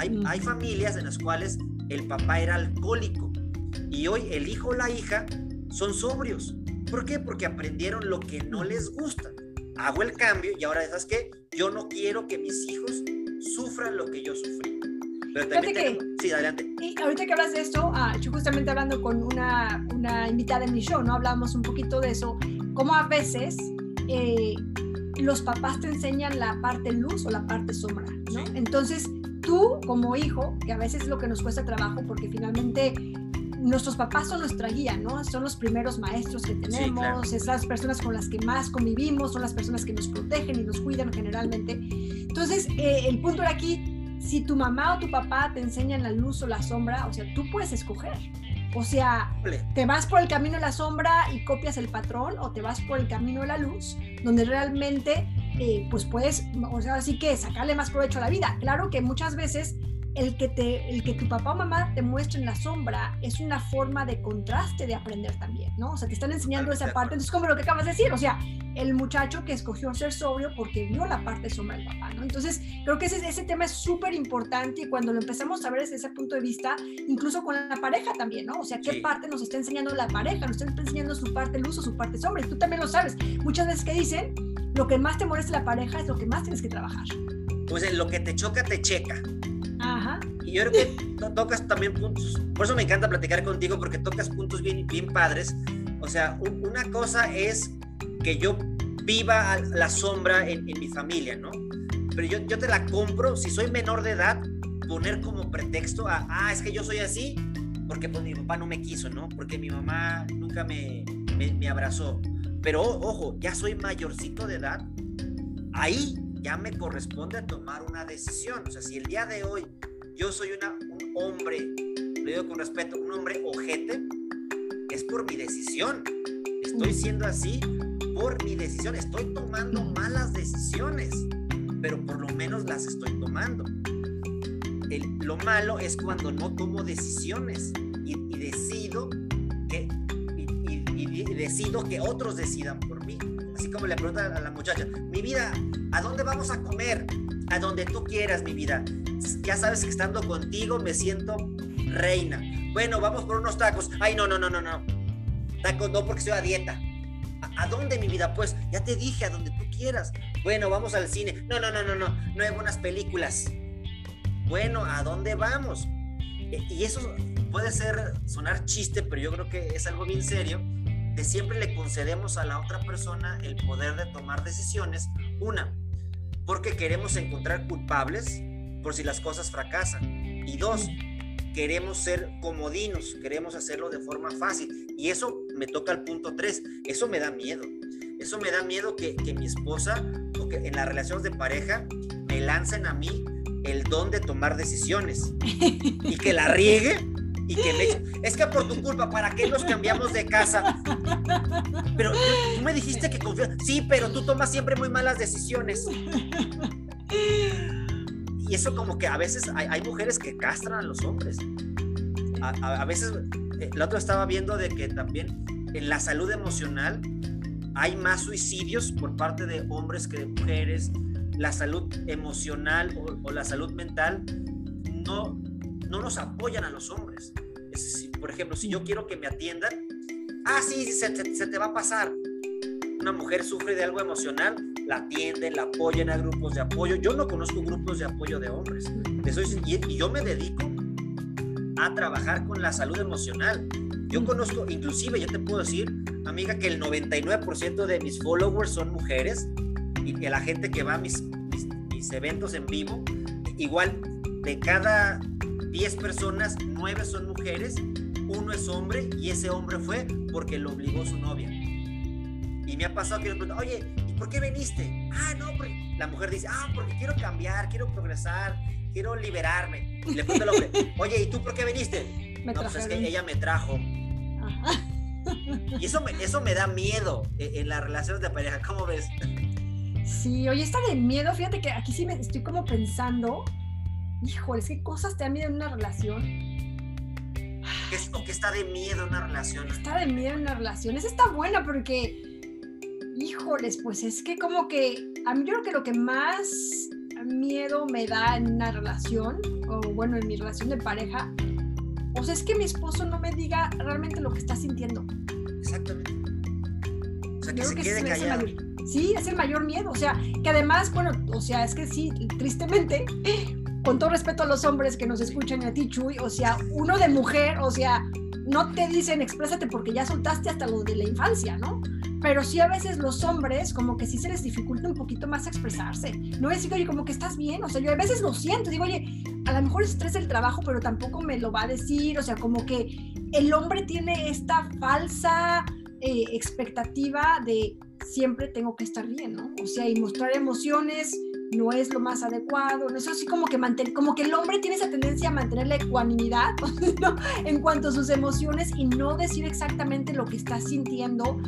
Hay, familias en las cuales el papá era alcohólico y hoy el hijo o la hija son sobrios. ¿Por qué? Porque aprendieron lo que no les gusta. Hago el cambio y ahora, ¿sabes qué? Yo no quiero que mis hijos sufran lo que yo sufrí. Pero también Sí, adelante. Y ahorita que hablas de esto, ah, yo justamente hablando con una, una invitada en mi show, ¿no? Hablábamos un poquito de eso, cómo a veces eh, los papás te enseñan la parte luz o la parte sombra, ¿no? Entonces, tú como hijo, que a veces es lo que nos cuesta trabajo porque finalmente nuestros papás son nuestra guía, ¿no? Son los primeros maestros que tenemos, esas personas con las que más convivimos, son las personas que nos protegen y nos cuidan generalmente. Entonces, eh, el punto era aquí, si tu mamá o tu papá te enseñan la luz o la sombra, o sea, tú puedes escoger. O sea, te vas por el camino de la sombra y copias el patrón o te vas por el camino de la luz, donde realmente eh, pues puedes, o sea, así que sacarle más provecho a la vida. Claro que muchas veces el que, te, el que tu papá o mamá te muestren la sombra es una forma de contraste de aprender también, ¿no? O sea, te están enseñando esa parte, entonces como lo que acabas de decir, o sea, el muchacho que escogió ser sobrio porque vio la parte sombra del papá, ¿no? Entonces, creo que ese, ese tema es súper importante y cuando lo empezamos a ver desde ese punto de vista, incluso con la pareja también, ¿no? O sea, ¿qué parte nos está enseñando la pareja? Nos está enseñando su parte luz o su parte sombra, y tú también lo sabes. Muchas veces que dicen, lo que más te molesta la pareja es lo que más tienes que trabajar. Pues lo que te choca, te checa. Y yo creo que tocas también puntos, por eso me encanta platicar contigo, porque tocas puntos bien, bien padres. O sea, una cosa es que yo viva la sombra en, mi familia, ¿no? Pero yo, yo te la compro, si soy menor de edad, poner como pretexto a, ah, es que yo soy así, porque pues mi papá no me quiso, ¿no? Porque mi mamá nunca me, me, me abrazó. Pero ojo, ya soy mayorcito de edad, ahí ya me corresponde tomar una decisión. O sea, si el día de hoy yo soy una, un hombre, le digo con respeto, un hombre ojete, es por mi decisión. Estoy siendo así por mi decisión. Estoy tomando malas decisiones, pero por lo menos las estoy tomando. lo malo es cuando no tomo decisiones y, decido y, decido que otros decidan por mí. Así como le pregunta a la muchacha, mi vida, ¿a dónde vamos a comer? A donde tú quieras, mi vida ya sabes que estando contigo me siento reina. Bueno, vamos por unos tacos. Ay, no, no, no, no, no. Tacos no porque estoy a dieta. ¿A, dónde, mi vida? Pues ya te dije, a donde tú quieras. Bueno, vamos al cine. No, no, no, no, no. No hay buenas películas. Bueno, ¿a dónde vamos? E, y eso puede ser, sonar chiste, pero yo creo que es algo bien serio, siempre le concedemos a la otra persona el poder de tomar decisiones. Una, porque queremos encontrar culpables por si las cosas fracasan. Y dos, queremos ser comodinos, queremos hacerlo de forma fácil. Y eso me toca al punto tres, eso me da miedo. Eso me da miedo que, que mi esposa o que en las relaciones de pareja me lancen a mí el don de tomar decisiones y que la riegue y que me es que por tu culpa, ¿para qué nos cambiamos de casa? Pero tú me dijiste que confías. Sí, pero tú tomas siempre muy malas decisiones y eso como que a veces hay, mujeres que castran a los hombres. A, veces, eh, la otra estaba viendo de que también en la salud emocional hay más suicidios por parte de hombres que de mujeres. La salud emocional o, la salud mental no, no nos apoyan a los hombres. por ejemplo, si yo quiero que me atiendan, ah, sí, se, se te va a pasar. Una mujer sufre de algo emocional, la atienden, la apoyan a grupos de apoyo. Yo no conozco grupos de apoyo de hombres. y, yo me dedico a trabajar con la salud emocional. Yo conozco, inclusive yo te puedo decir, amiga, que el 99% de mis followers son mujeres y que la gente que va a mis, mis, eventos en vivo, igual de cada 10 personas, 9 son mujeres, uno es hombre y ese hombre fue porque lo obligó su novia. Y me ha pasado que le pregunto, oye, ¿por qué viniste? Ah, no, porque la mujer dice, ah, porque quiero cambiar, quiero progresar, quiero liberarme. Y le pregunta al hombre, oye, ¿y tú por qué viniste? no, pues es que ella me trajo. Y eso me, eso me da miedo en, las relaciones de pareja, ¿cómo ves? Sí, oye, está de miedo, fíjate que aquí sí me estoy como pensando, híjole, ¿qué cosas te dan miedo en una relación? ¿Qué, ¿O qué está de miedo en una relación? Está de miedo en una relación. Esa está buena porque Híjoles, pues es que como que a mí yo creo que lo que más miedo me da en una relación, o bueno, en mi relación de pareja, o sea, es que mi esposo no me diga realmente lo que está sintiendo. Exactamente. O sea, que se quede callado. sí, es el mayor miedo. O sea, que además, bueno, o sea, es que sí, tristemente, con todo respeto a los hombres que nos escuchan a ti, Chuy, o sea, uno de mujer, o sea, no te dicen exprésate porque ya soltaste hasta lo de la infancia, ¿no? pero sí a veces los hombres como que sí se les dificulta un poquito más expresarse. No decir, oye, como que estás bien, o sea, yo a veces lo siento, digo, oye, a lo mejor es estrés del trabajo, pero tampoco me lo va a decir, o sea, como que el hombre tiene esta falsa eh, expectativa de siempre tengo que estar bien, ¿no? O sea, y mostrar emociones no es lo más adecuado, no es así como que mantener, como que el hombre tiene esa tendencia a mantener la ecuanimidad en cuanto a sus emociones y no decir exactamente lo que está sintiendo.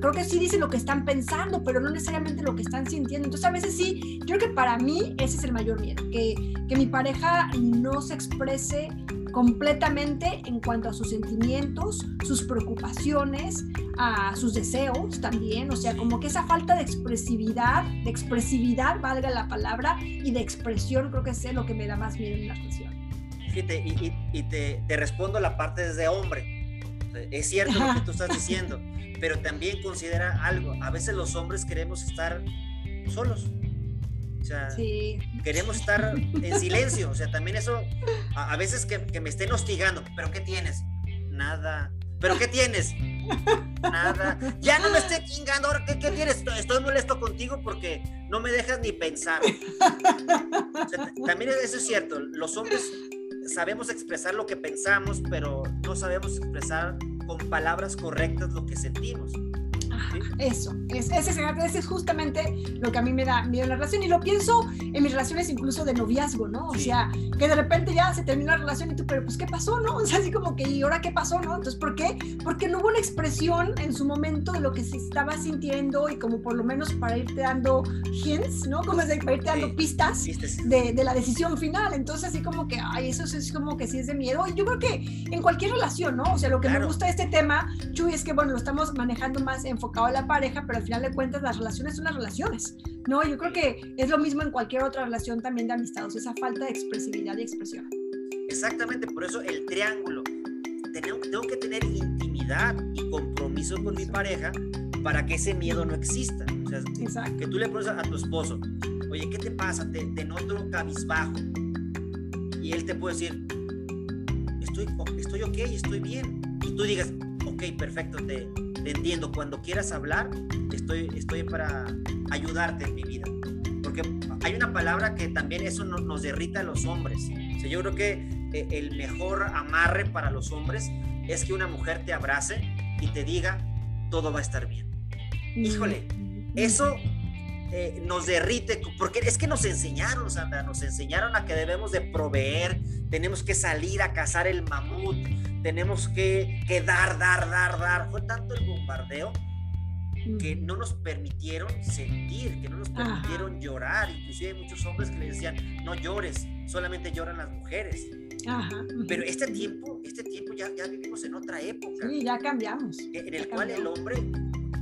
creo que sí dice lo que están pensando, pero no necesariamente lo que están sintiendo. Entonces a veces sí, creo que para mí ese es el mayor miedo, que, que mi pareja no se exprese completamente en cuanto a sus sentimientos, sus preocupaciones, a sus deseos también, o sea, como que esa falta de expresividad, de expresividad, valga la palabra, y de expresión creo que es lo que me da más miedo en la relación. Fíjate, y, y, te, te, respondo la parte desde hombre. Es cierto lo que tú estás diciendo, pero también considera algo. A veces los hombres queremos estar solos o sea, queremos estar en silencio. O sea, también eso, a, veces que, me estén hostigando. ¿Pero qué tienes? Nada. ¿Pero qué tienes? Nada. Ya no me esté chingando. Ahora, ¿qué, ¿qué, tienes? Estoy molesto contigo porque no me dejas ni pensar. también eso es cierto. Los hombres sabemos expresar lo que pensamos, pero no sabemos expresar con palabras correctas lo que sentimos. Eso, es, ese, es justamente lo que a mí me da miedo en la relación y lo pienso en mis relaciones incluso de noviazgo, ¿no? O sea, que de repente ya se termina la relación y tú, pero pues ¿qué pasó, no? O sea, así como que, ¿y ahora qué pasó, no? Entonces, ¿por qué? Porque no hubo una expresión en su momento de lo que se estaba sintiendo y como por lo menos para irte dando hints, ¿no? Como es para irte dando pistas de, de, la decisión final. Entonces, así como que, ay, eso es como que sí es de miedo. Y yo creo que en cualquier relación, ¿no? O sea, lo que me gusta de este tema, Chuy, es que, bueno, lo estamos manejando más enfocado a la pareja, pero al final de cuentas las relaciones son las relaciones, ¿no? Yo creo que es lo mismo en cualquier otra relación también de amistad, o sea, esa falta de expresividad y expresión. Exactamente, por eso el triángulo. Tengo, tengo que tener intimidad y compromiso con mi pareja para que ese miedo no exista. O sea, que tú le pones a, tu esposo, oye, ¿qué te pasa? Te, te noto cabizbajo. Y él te puede decir, estoy, estoy ok, estoy bien. Y tú digas, ok, perfecto, te, te entiendo, cuando quieras hablar, estoy, estoy para ayudarte en mi vida. Porque hay una palabra que también eso nos, nos derrita a los hombres. O sea, yo creo que eh, el mejor amarre para los hombres es que una mujer te abrace y te diga, todo va a estar bien. Híjole, eso eh, nos derrite, porque es que nos enseñaron, Sandra, nos enseñaron a que debemos de proveer, tenemos que salir a cazar el mamut, tenemos que, que dar, dar, dar, dar. Fue tanto el bombardeo que no nos permitieron sentir, que no nos permitieron llorar. Inclusive hay muchos hombres que le decían, no llores, solamente lloran las mujeres. Pero este tiempo, este tiempo ya, ya vivimos en otra época. Sí, ya cambiamos. En el cual el hombre,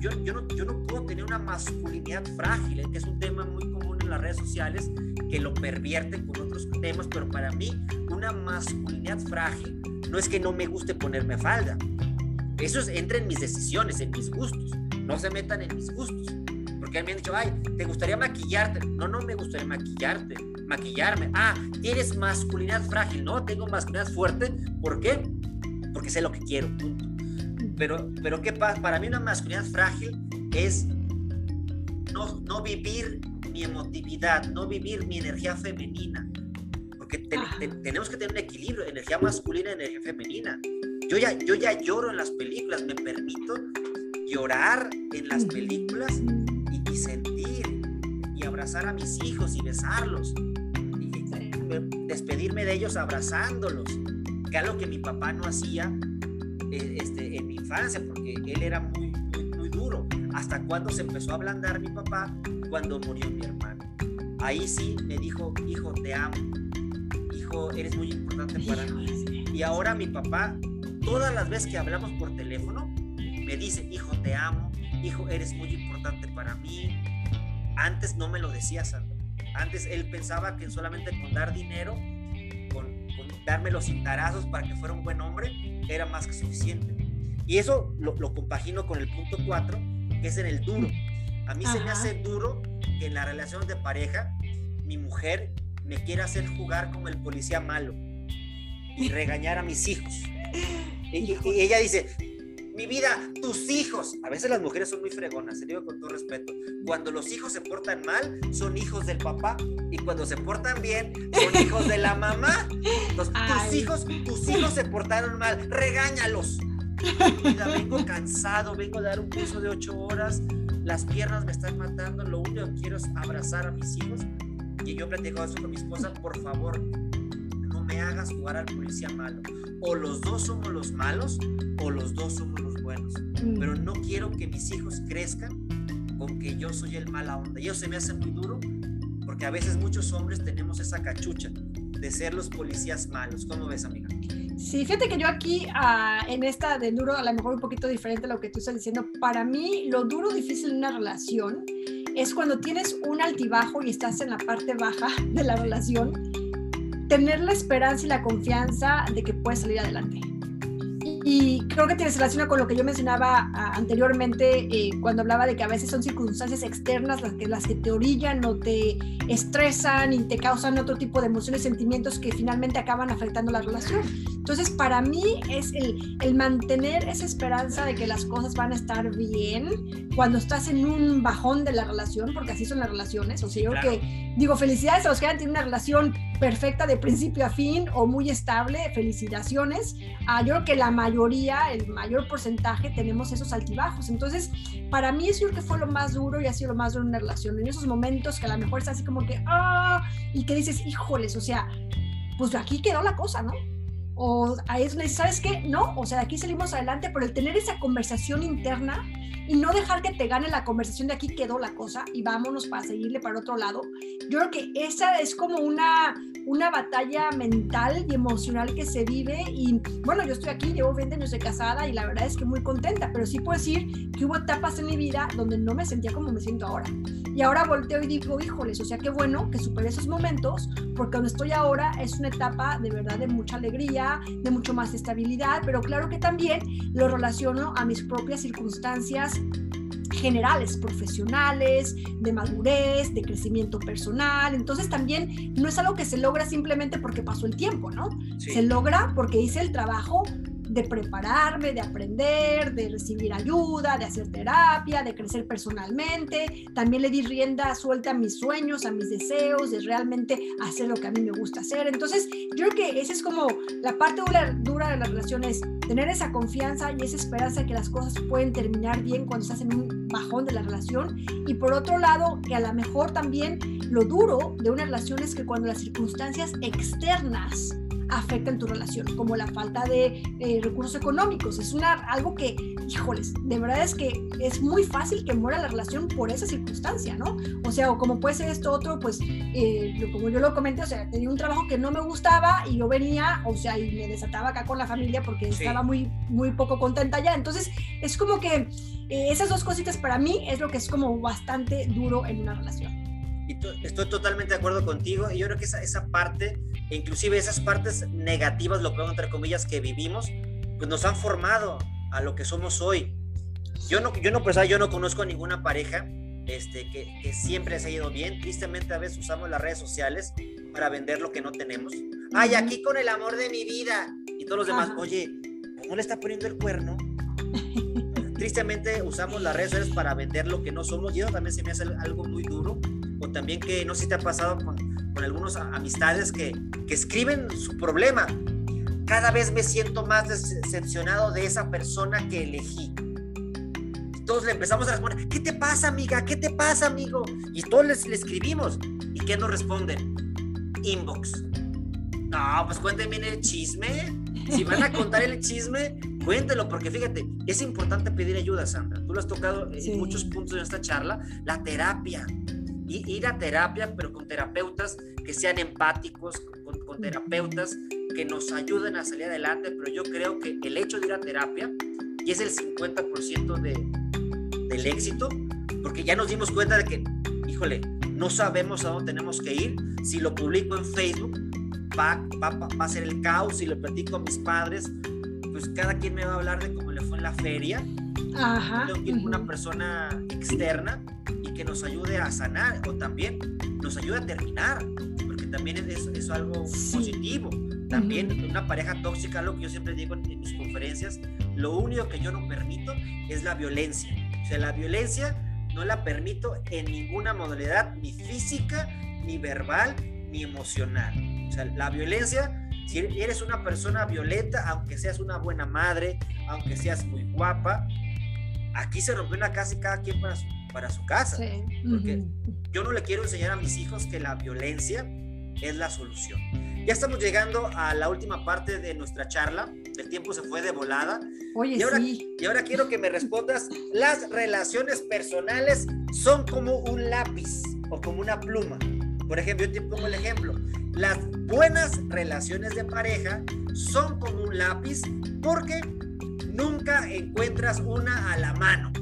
yo, yo, no, yo no puedo tener una masculinidad frágil, que es un tema muy en las redes sociales, que lo pervierten con otros temas, pero para mí una masculinidad frágil no es que no me guste ponerme falda. Eso es, entra en mis decisiones, en mis gustos. No se metan en mis gustos. Porque me han dicho, ay, ¿te gustaría maquillarte? No, no me gustaría maquillarte, maquillarme. Ah, tienes masculinidad frágil. No, tengo masculinidad fuerte. ¿Por qué? Porque sé lo que quiero, punto. Pero, pero ¿qué pasa? Para mí una masculinidad frágil es no, no vivir mi emotividad, no vivir mi energía femenina porque tenemos que tener un equilibrio, energía masculina y energía femenina. Yo ya, yo ya lloro en las películas, me permito llorar en las películas y, sentir y abrazar a mis hijos y besarlos, y despedirme de ellos abrazándolos, que algo que mi papá no hacía eh, este, en mi infancia, porque él era muy, muy, muy duro. Hasta cuando se empezó a ablandar mi papá, cuando murió mi hermano. Ahí sí me dijo, hijo, te amo eres muy importante para mí. Y ahora mi papá, todas las veces que hablamos por teléfono, me dice, hijo, te amo, hijo, eres muy importante para mí. Antes no me lo decía, Sandra. Antes él pensaba que solamente con dar dinero, con, darme los cintarazos para que fuera un buen hombre, era más que suficiente. Y eso lo, lo compagino con el punto 4, que es en el duro. A mí se me hace duro que en la relación de pareja mi mujer me quiere hacer jugar como el policía malo y regañar a mis hijos. Y, ella dice, mi vida, tus hijos. A veces las mujeres son muy fregonas, se digo con todo respeto. Cuando los hijos se portan mal, son hijos del papá. Y cuando se portan bien, son hijos de la mamá. Entonces, tus hijos, tus hijos se portaron mal, regáñalos. Vida, vengo cansado, vengo a dar un curso de ocho horas, las piernas me están matando, lo único que quiero es abrazar a mis hijos. Y yo platico eso con mi esposa, por favor, no me hagas jugar al policía malo. O los dos somos los malos o los dos somos los buenos. Mm. Pero no quiero que mis hijos crezcan con que yo soy el mala onda. Y eso se me hace muy duro porque a veces muchos hombres tenemos esa cachucha de ser los policías malos. ¿Cómo ves, amiga? Sí, fíjate que yo aquí ah, en esta de duro, a lo mejor un poquito diferente a lo que tú estás diciendo, para mí lo duro, difícil en una relación es cuando tienes un altibajo y estás en la parte baja de la relación, tener la esperanza y la confianza de que puedes salir adelante. Y creo que tiene relación con lo que yo mencionaba ah, anteriormente eh, cuando hablaba de que a veces son circunstancias externas las que, las que te orillan o te estresan y te causan otro tipo de emociones, sentimientos que finalmente acaban afectando la relación. Entonces, para mí es el, el mantener esa esperanza de que las cosas van a estar bien cuando estás en un bajón de la relación, porque así son las relaciones. O sea, yo creo que digo felicidades a los que han tenido una relación perfecta de principio a fin o muy estable, felicitaciones. Ah, yo creo que la mayoría, el mayor porcentaje, tenemos esos altibajos. Entonces, para mí eso creo que fue lo más duro y ha sido lo más duro en una relación. En esos momentos que a lo mejor es así como que, ah, y que dices, híjoles, o sea, pues aquí quedó la cosa, ¿no? O a eso le dices, ¿sabes qué? No, o sea, de aquí salimos adelante, pero el tener esa conversación interna y no dejar que te gane la conversación de aquí quedó la cosa y vámonos para seguirle para otro lado. Yo creo que esa es como una, una batalla mental y emocional que se vive y bueno, yo estoy aquí, llevo 20 años de casada y la verdad es que muy contenta, pero sí puedo decir que hubo etapas en mi vida donde no me sentía como me siento ahora. Y ahora volteo y digo, híjoles, o sea, qué bueno que superé esos momentos, porque donde estoy ahora es una etapa de verdad de mucha alegría, de mucho más estabilidad, pero claro que también lo relaciono a mis propias circunstancias generales, profesionales, de madurez, de crecimiento personal. Entonces también no es algo que se logra simplemente porque pasó el tiempo, ¿no? Se logra porque hice el trabajo de prepararme, de aprender, de recibir ayuda, de hacer terapia, de crecer personalmente. También le di rienda suelta a mis sueños, a mis deseos, de realmente hacer lo que a mí me gusta hacer. Entonces, yo creo que esa es como la parte dura de las relaciones, tener esa confianza y esa esperanza de que las cosas pueden terminar bien cuando estás en un bajón de la relación. Y por otro lado, que a lo mejor también lo duro de una relación es que cuando las circunstancias externas afectan tu relación, como la falta de eh, recursos económicos. Es una, algo que, híjoles, de verdad es que es muy fácil que muera la relación por esa circunstancia, ¿no? O sea, o como puede ser esto otro, pues, eh, como yo lo comenté, o sea, tenía un trabajo que no me gustaba y yo venía, o sea, y me desataba acá con la familia porque estaba muy, muy poco contenta ya. Entonces, es como que eh, esas dos cositas para mí es lo que es como bastante duro en una relación. Estoy totalmente de acuerdo contigo y yo creo que esa, esa parte, inclusive esas partes negativas, lo que entre comillas, que vivimos, pues nos han formado a lo que somos hoy. Yo no, yo no, pues, yo no conozco ninguna pareja este, que, que, siempre se ha ido bien. Tristemente a veces usamos las redes sociales para vender lo que no tenemos. Ay, aquí con el amor de mi vida. Y todos los demás, oye, ¿no le está poniendo el cuerno? Tristemente usamos las redes sociales para vender lo que no somos y eso también se me hace algo muy duro o también que no sé si te ha pasado con, con algunos amistades que, que escriben su problema. Cada vez me siento más decepcionado de esa persona que elegí. Y todos le empezamos a responder, ¿qué te pasa, amiga? ¿Qué te pasa, amigo? Y todos les, le escribimos. ¿Y qué nos responden? Inbox. No, pues cuéntenme el chisme. Si van a contar el chisme, cuéntelo, porque fíjate, es importante pedir ayuda, Sandra. Tú lo has tocado en muchos puntos de esta charla, la terapia ir a terapia, pero con terapeutas que sean empáticos, con, terapeutas que nos ayuden a salir adelante, pero yo creo que el hecho de ir a terapia, y es el 50% de, del éxito, porque ya nos dimos cuenta de que, híjole, no sabemos a dónde tenemos que ir, si lo publico en Facebook, va, va, va a ser el caos, si lo platico a mis padres, pues cada quien me va a hablar de cómo le fue en la feria, Ajá, una persona externa que nos ayude a sanar o también nos ayude a terminar, porque también es, es algo positivo. También una pareja tóxica, lo que yo siempre digo en, en mis conferencias, lo único que yo no permito es la violencia. O sea, la violencia no la permito en ninguna modalidad, ni física, ni verbal, ni emocional. O sea, la violencia, si eres una persona violenta, aunque seas una buena madre, aunque seas muy guapa, aquí se rompe una casa y cada quien para su, para su casa. Porque yo no le quiero enseñar a mis hijos que la violencia es la solución. Ya estamos llegando a la última parte de nuestra charla. El tiempo se fue de volada. Oye, y ahora, sí. Y ahora quiero que me respondas, ¿las relaciones personales son como un lápiz o como una pluma? Por ejemplo, yo te pongo el ejemplo. Las buenas relaciones de pareja son como un lápiz porque nunca encuentras una a la mano.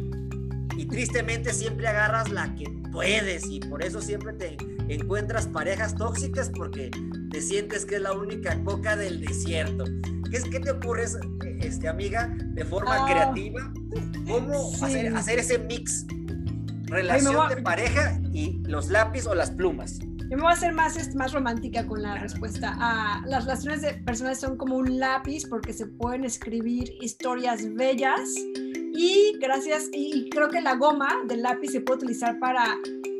Y tristemente siempre agarras la que puedes y por eso siempre te encuentras parejas tóxicas porque te sientes que es la única coca del desierto. ¿Qué, es, qué te ocurre, este, amiga, de forma Oh, creativa? ¿Cómo sí. hacer, hacer ese mix? Relación de pareja y los lápiz o las plumas. Yo me voy a hacer más, este, más romántica con la respuesta. Ah, las relaciones de personas son como un lápiz porque se pueden escribir historias bellas y gracias, y creo que la goma del lápiz se puede utilizar para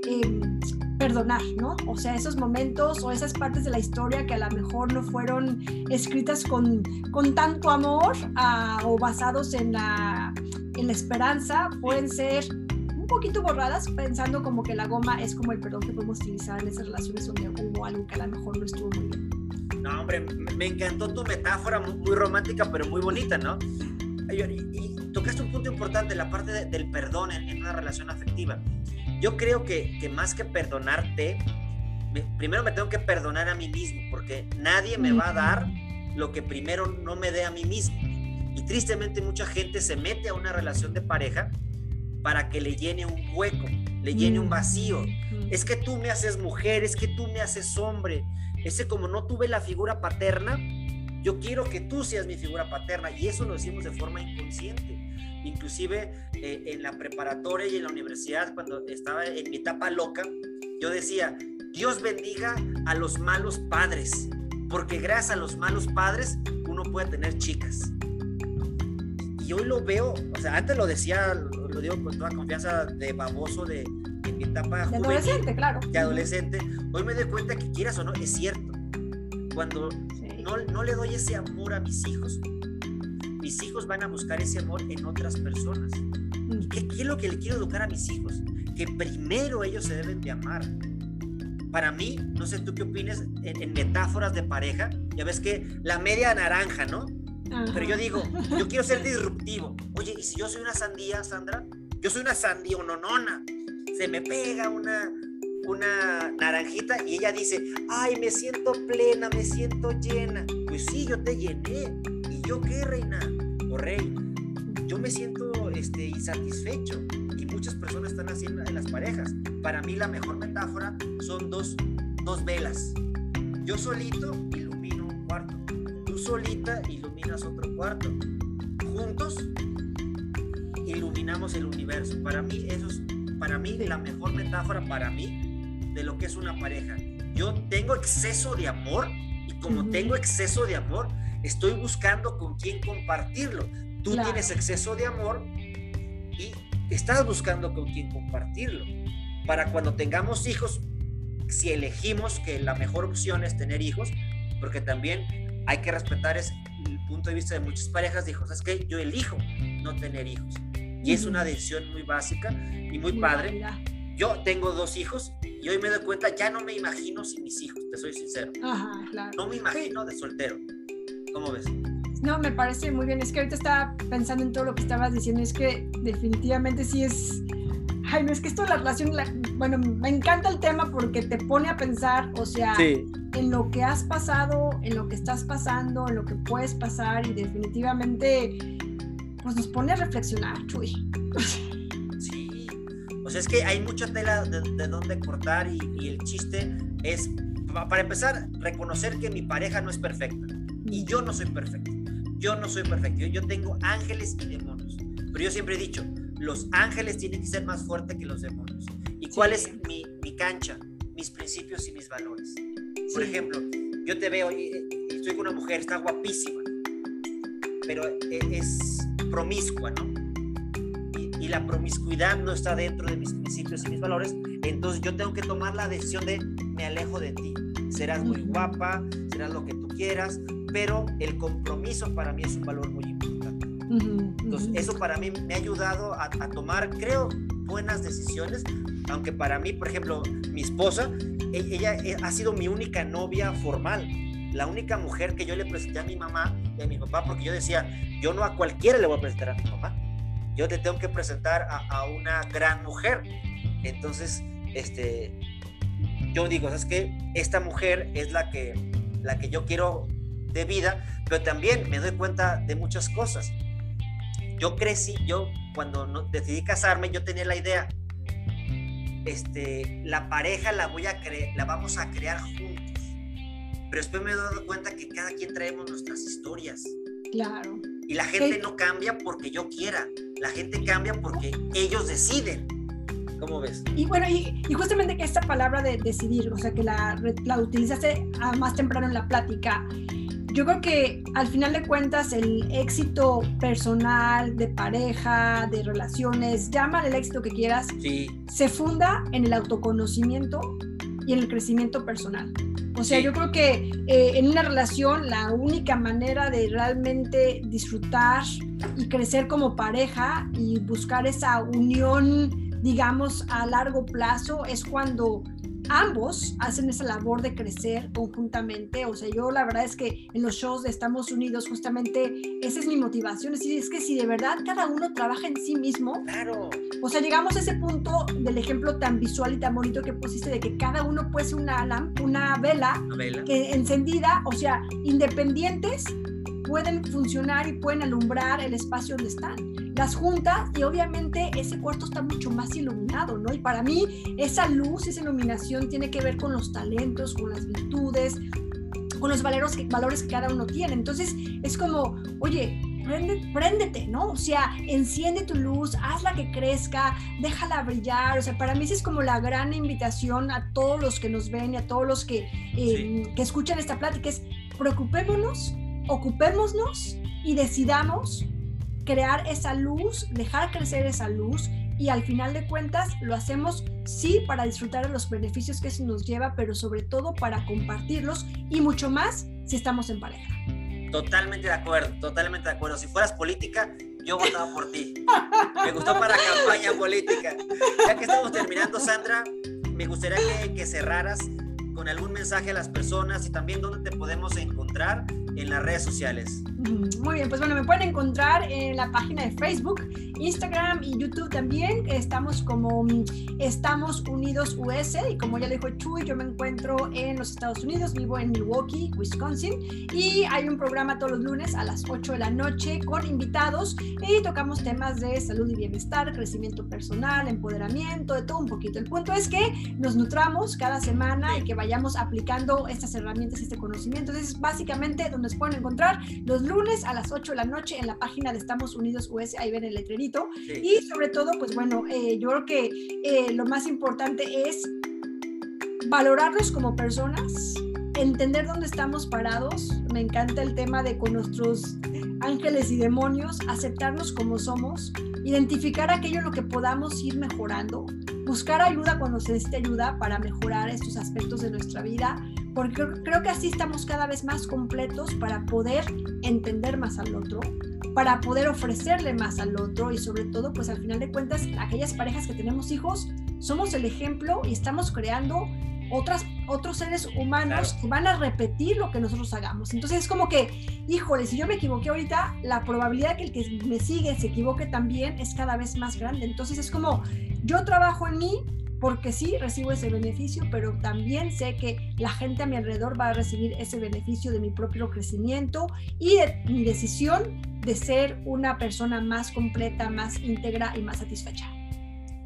em, perdonar, ¿no? O sea, esos momentos o esas partes de la historia que a lo mejor no fueron escritas con, con tanto amor ah, o basados en la, en la esperanza, pueden ser un poquito borradas, pensando como que la goma es como el perdón que podemos utilizar en esas relaciones donde hubo algo que a lo mejor no estuvo muy bien. No, hombre, me encantó tu metáfora, muy, muy romántica, pero muy bonita, ¿no? Y, y- y tocaste un punto importante, la parte de- del perdón en, en una relación afectiva. Yo creo que, que más que perdonarte, me- primero me tengo que perdonar a mí mismo, porque nadie me va a dar lo que primero no me dé a mí mismo. Y tristemente mucha gente se mete a una relación de pareja para que le llene un hueco, le llene un vacío. Mm. Es que tú me haces mujer, es que tú me haces hombre. Ese como no tuve la figura paterna, yo quiero que tú seas mi figura paterna y eso lo decimos de forma inconsciente. Inclusive eh, en la preparatoria y en la universidad, cuando estaba en mi etapa loca, yo decía, Dios bendiga a los malos padres, porque gracias a los malos padres uno puede tener chicas. Y hoy lo veo, o sea, antes lo decía, lo, lo digo con toda confianza de baboso de en mi etapa De juvenil adolescente, claro. de adolescente, hoy me doy cuenta que quieras o no, es cierto. Cuando Sí. no, no le doy ese amor a mis hijos, mis hijos van a buscar ese amor en otras personas. ¿Y qué, qué es lo que le quiero educar a mis hijos? Que primero ellos se deben de amar. Para mí, no sé tú qué opinas en, en metáforas de pareja, ya ves que la media naranja, ¿no? Pero yo digo, yo quiero ser disruptivo. Oye, ¿y si yo soy una sandía, Sandra? Yo soy una sandía nonona. Se me pega una, una naranjita y ella dice, ay, me siento plena, me siento llena. Pues sí, yo te llené. ¿Y yo qué, reina? O rey. Yo me siento este, insatisfecho. Y muchas personas están haciendo en las parejas. Para mí la mejor metáfora son dos, dos velas. Yo solito cuarto. Tú solita iluminas otro cuarto. Juntos iluminamos el universo. Para mí eso es, para mí la mejor metáfora para mí de lo que es una pareja. Yo tengo exceso de amor y como tengo exceso de amor, estoy buscando con quién compartirlo. Tú Claro. tienes exceso de amor y estás buscando con quién compartirlo. Para cuando tengamos hijos, si elegimos que la mejor opción es tener hijos, porque también hay que respetar ese, el punto de vista de muchas parejas, dijo, ¿sabes qué? Yo elijo no tener hijos. Y es una decisión muy básica y muy Muy padre. válida. Yo tengo dos hijos y hoy me doy cuenta, ya no me imagino sin mis hijos, te soy sincero. Ajá, claro. No me imagino de soltero. ¿Cómo ves? No, me parece muy bien. Es que ahorita estaba pensando en todo lo que estabas diciendo. Es que definitivamente sí es. Ay, no, es que esto de la relación. la- Bueno, me encanta el tema porque te pone a pensar, o sea, en lo que has pasado, en lo que estás pasando, en lo que puedes pasar y definitivamente, pues nos pone a reflexionar, Chuy. Sí. O sea, es que hay mucha tela de, de dónde cortar y, y el chiste es, pa- para empezar, reconocer que mi pareja no es perfecta. Y yo no soy perfecto. Yo no soy perfecto. Yo tengo ángeles y demonios. Pero yo siempre he dicho, los ángeles tienen que ser más fuertes que los demonios. ¿Y cuál es mi, mi cancha? Mis principios y mis valores. Por ejemplo, yo te veo y, estoy con una mujer, está guapísima, pero e, es promiscua, ¿no? Y, la promiscuidad no está dentro de mis principios y mis valores, entonces yo tengo que tomar la decisión de me alejo de ti. Serás muy guapa, serás lo que tú quieras, pero el compromiso para mí es un valor muy importante. Entonces, eso para mí me ha ayudado a, a tomar, creo, buenas decisiones, aunque para mí, por ejemplo, mi esposa, e, ella eh, ha sido mi única novia formal, la única mujer que yo le presenté a mi mamá y a mi papá, porque yo decía, yo no a cualquiera le voy a presentar a mi mamá, yo te tengo que presentar a, una gran mujer. Entonces, este, yo digo, ¿sabes qué? Esta mujer es la que, la que yo quiero de vida, pero también me doy cuenta de muchas cosas. Yo crecí, yo cuando decidí casarme, yo tenía la idea, este, la pareja la voy a la vamos a crear juntos. Pero después me he dado cuenta que cada quien traemos nuestras historias. Claro. Y la gente no cambia porque yo quiera, la gente cambia porque ellos deciden. ¿Cómo ves? Y bueno, y, justamente que esta palabra de decidir, o sea, que la, la utilizaste más temprano en la plática, yo creo que al final de cuentas el éxito personal, de pareja, de relaciones, llama el éxito que quieras, se funda en el autoconocimiento y en el crecimiento personal. O sea, yo creo que eh, en una relación la única manera de realmente disfrutar y crecer como pareja y buscar esa unión, digamos, a largo plazo es cuando ambos hacen esa labor de crecer conjuntamente. O sea, yo la verdad es que en los shows de Estamos Unidos, justamente esa es mi motivación. Es decir, es que si de verdad cada uno trabaja en sí mismo, claro. O sea, llegamos a ese punto del ejemplo tan visual y tan bonito que pusiste de que cada uno puede ser una, una vela, una vela. Que, encendida, o sea, independientes pueden funcionar y pueden alumbrar el espacio donde están. Las juntas y obviamente ese cuarto está mucho más iluminado, ¿no? Y para mí esa luz, esa iluminación tiene que ver con los talentos, con las virtudes, con los valores que, valores que cada uno tiene. Entonces es como, oye, préndete, ¿no? O sea, enciende tu luz, hazla que crezca, déjala brillar. O sea, para mí esa es como la gran invitación a todos los que nos ven y a todos los que, eh, que escuchan esta plática, es preocupémonos ocupémonos y decidamos crear esa luz, dejar crecer esa luz y al final de cuentas lo hacemos sí para disfrutar de los beneficios que eso nos lleva, pero sobre todo para compartirlos y mucho más si estamos en pareja. Totalmente de acuerdo, totalmente de acuerdo. Si fueras política, yo votaba por ti. Me gustó para campaña política. Ya que estamos terminando, Sandra, me gustaría que, que cerraras con algún mensaje a las personas y también dónde te podemos encontrar en las redes sociales. Muy bien, pues bueno, me pueden encontrar en la página de Facebook, Instagram y YouTube también. Estamos como Estamos Unidos US y como ya le dijo Chuy, yo me encuentro en los Estados Unidos, vivo en Milwaukee, Wisconsin y hay un programa todos los lunes a las 8 de la noche con invitados y tocamos temas de salud y bienestar, crecimiento personal, empoderamiento, de todo un poquito. El punto es que nos nutramos cada semana y que vayamos aplicando estas herramientas, este conocimiento. Entonces, es básicamente donde se pueden encontrar los lunes a las 8 de la noche en la página de Estamos Unidos US, ahí ven el letrerito. Y sobre todo, pues bueno, eh, yo creo que eh, lo más importante es valorarnos como personas, entender dónde estamos parados. Me encanta el tema de con nuestros ángeles y demonios, aceptarnos como somos, identificar aquello en lo que podamos ir mejorando, buscar ayuda cuando se necesite ayuda para mejorar estos aspectos de nuestra vida, porque creo, que así estamos cada vez más completos para poder entender más al otro, para poder ofrecerle más al otro y sobre todo, pues al final de cuentas, aquellas parejas que tenemos hijos, somos el ejemplo y estamos creando otras, otros seres humanos que van a repetir lo que nosotros hagamos. Entonces es como que, híjole, si yo me equivoqué ahorita, la probabilidad de que el que me sigue se equivoque también es cada vez más grande. Entonces es como, yo trabajo en mí porque sí recibo ese beneficio, pero también sé que la gente a mi alrededor va a recibir ese beneficio de mi propio crecimiento y de mi decisión de ser una persona más completa, más íntegra y más satisfecha.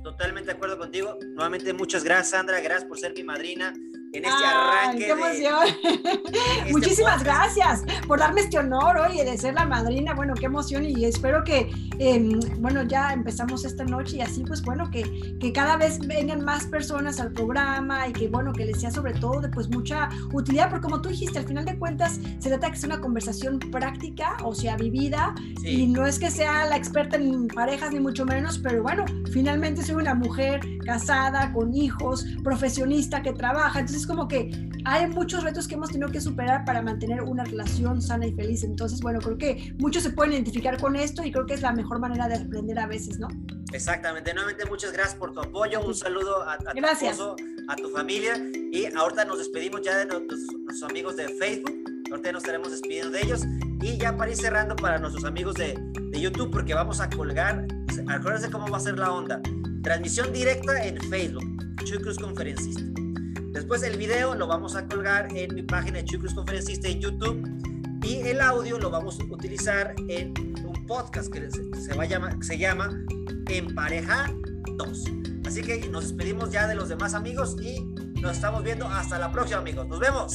Totalmente de acuerdo contigo. Nuevamente, muchas gracias, Sandra. Gracias por ser mi madrina. En este arranque. ¡Qué emoción! Este Muchísimas gracias por darme este honor, oye, de ser la madrina. Bueno, qué emoción y espero que, em, bueno, ya empezamos esta noche y así, pues bueno, que, que cada vez vengan más personas al programa y que, bueno, que les sea sobre todo de pues mucha utilidad, porque como tú dijiste, al final de cuentas se trata que sea una conversación práctica, o sea, vivida, y no es que sea la experta en parejas ni mucho menos, pero bueno, finalmente soy una mujer casada, con hijos, profesionista que trabaja, entonces como que hay muchos retos que hemos tenido que superar para mantener una relación sana y feliz. Entonces, bueno, creo que muchos se pueden identificar con esto y creo que es la mejor manera de aprender a veces, ¿no? Exactamente. Nuevamente, muchas gracias por tu apoyo. Un saludo a, tu esposo, a tu familia. Y ahorita nos despedimos ya de nuestros, amigos de Facebook. Ahorita nos estaremos despidiendo de ellos. Y ya para ir cerrando para nuestros amigos de, de YouTube, porque vamos a colgar. Acuérdense cómo va a ser la onda. Transmisión directa en Facebook. Chuy Cruz Conferencista. Después el video lo vamos a colgar en mi página de Chuy Cruz Conferencista en YouTube. Y el audio lo vamos a utilizar en un podcast que se, se llama En Pareja 2. Así que nos despedimos ya de los demás amigos y nos estamos viendo hasta la próxima amigos. Nos vemos.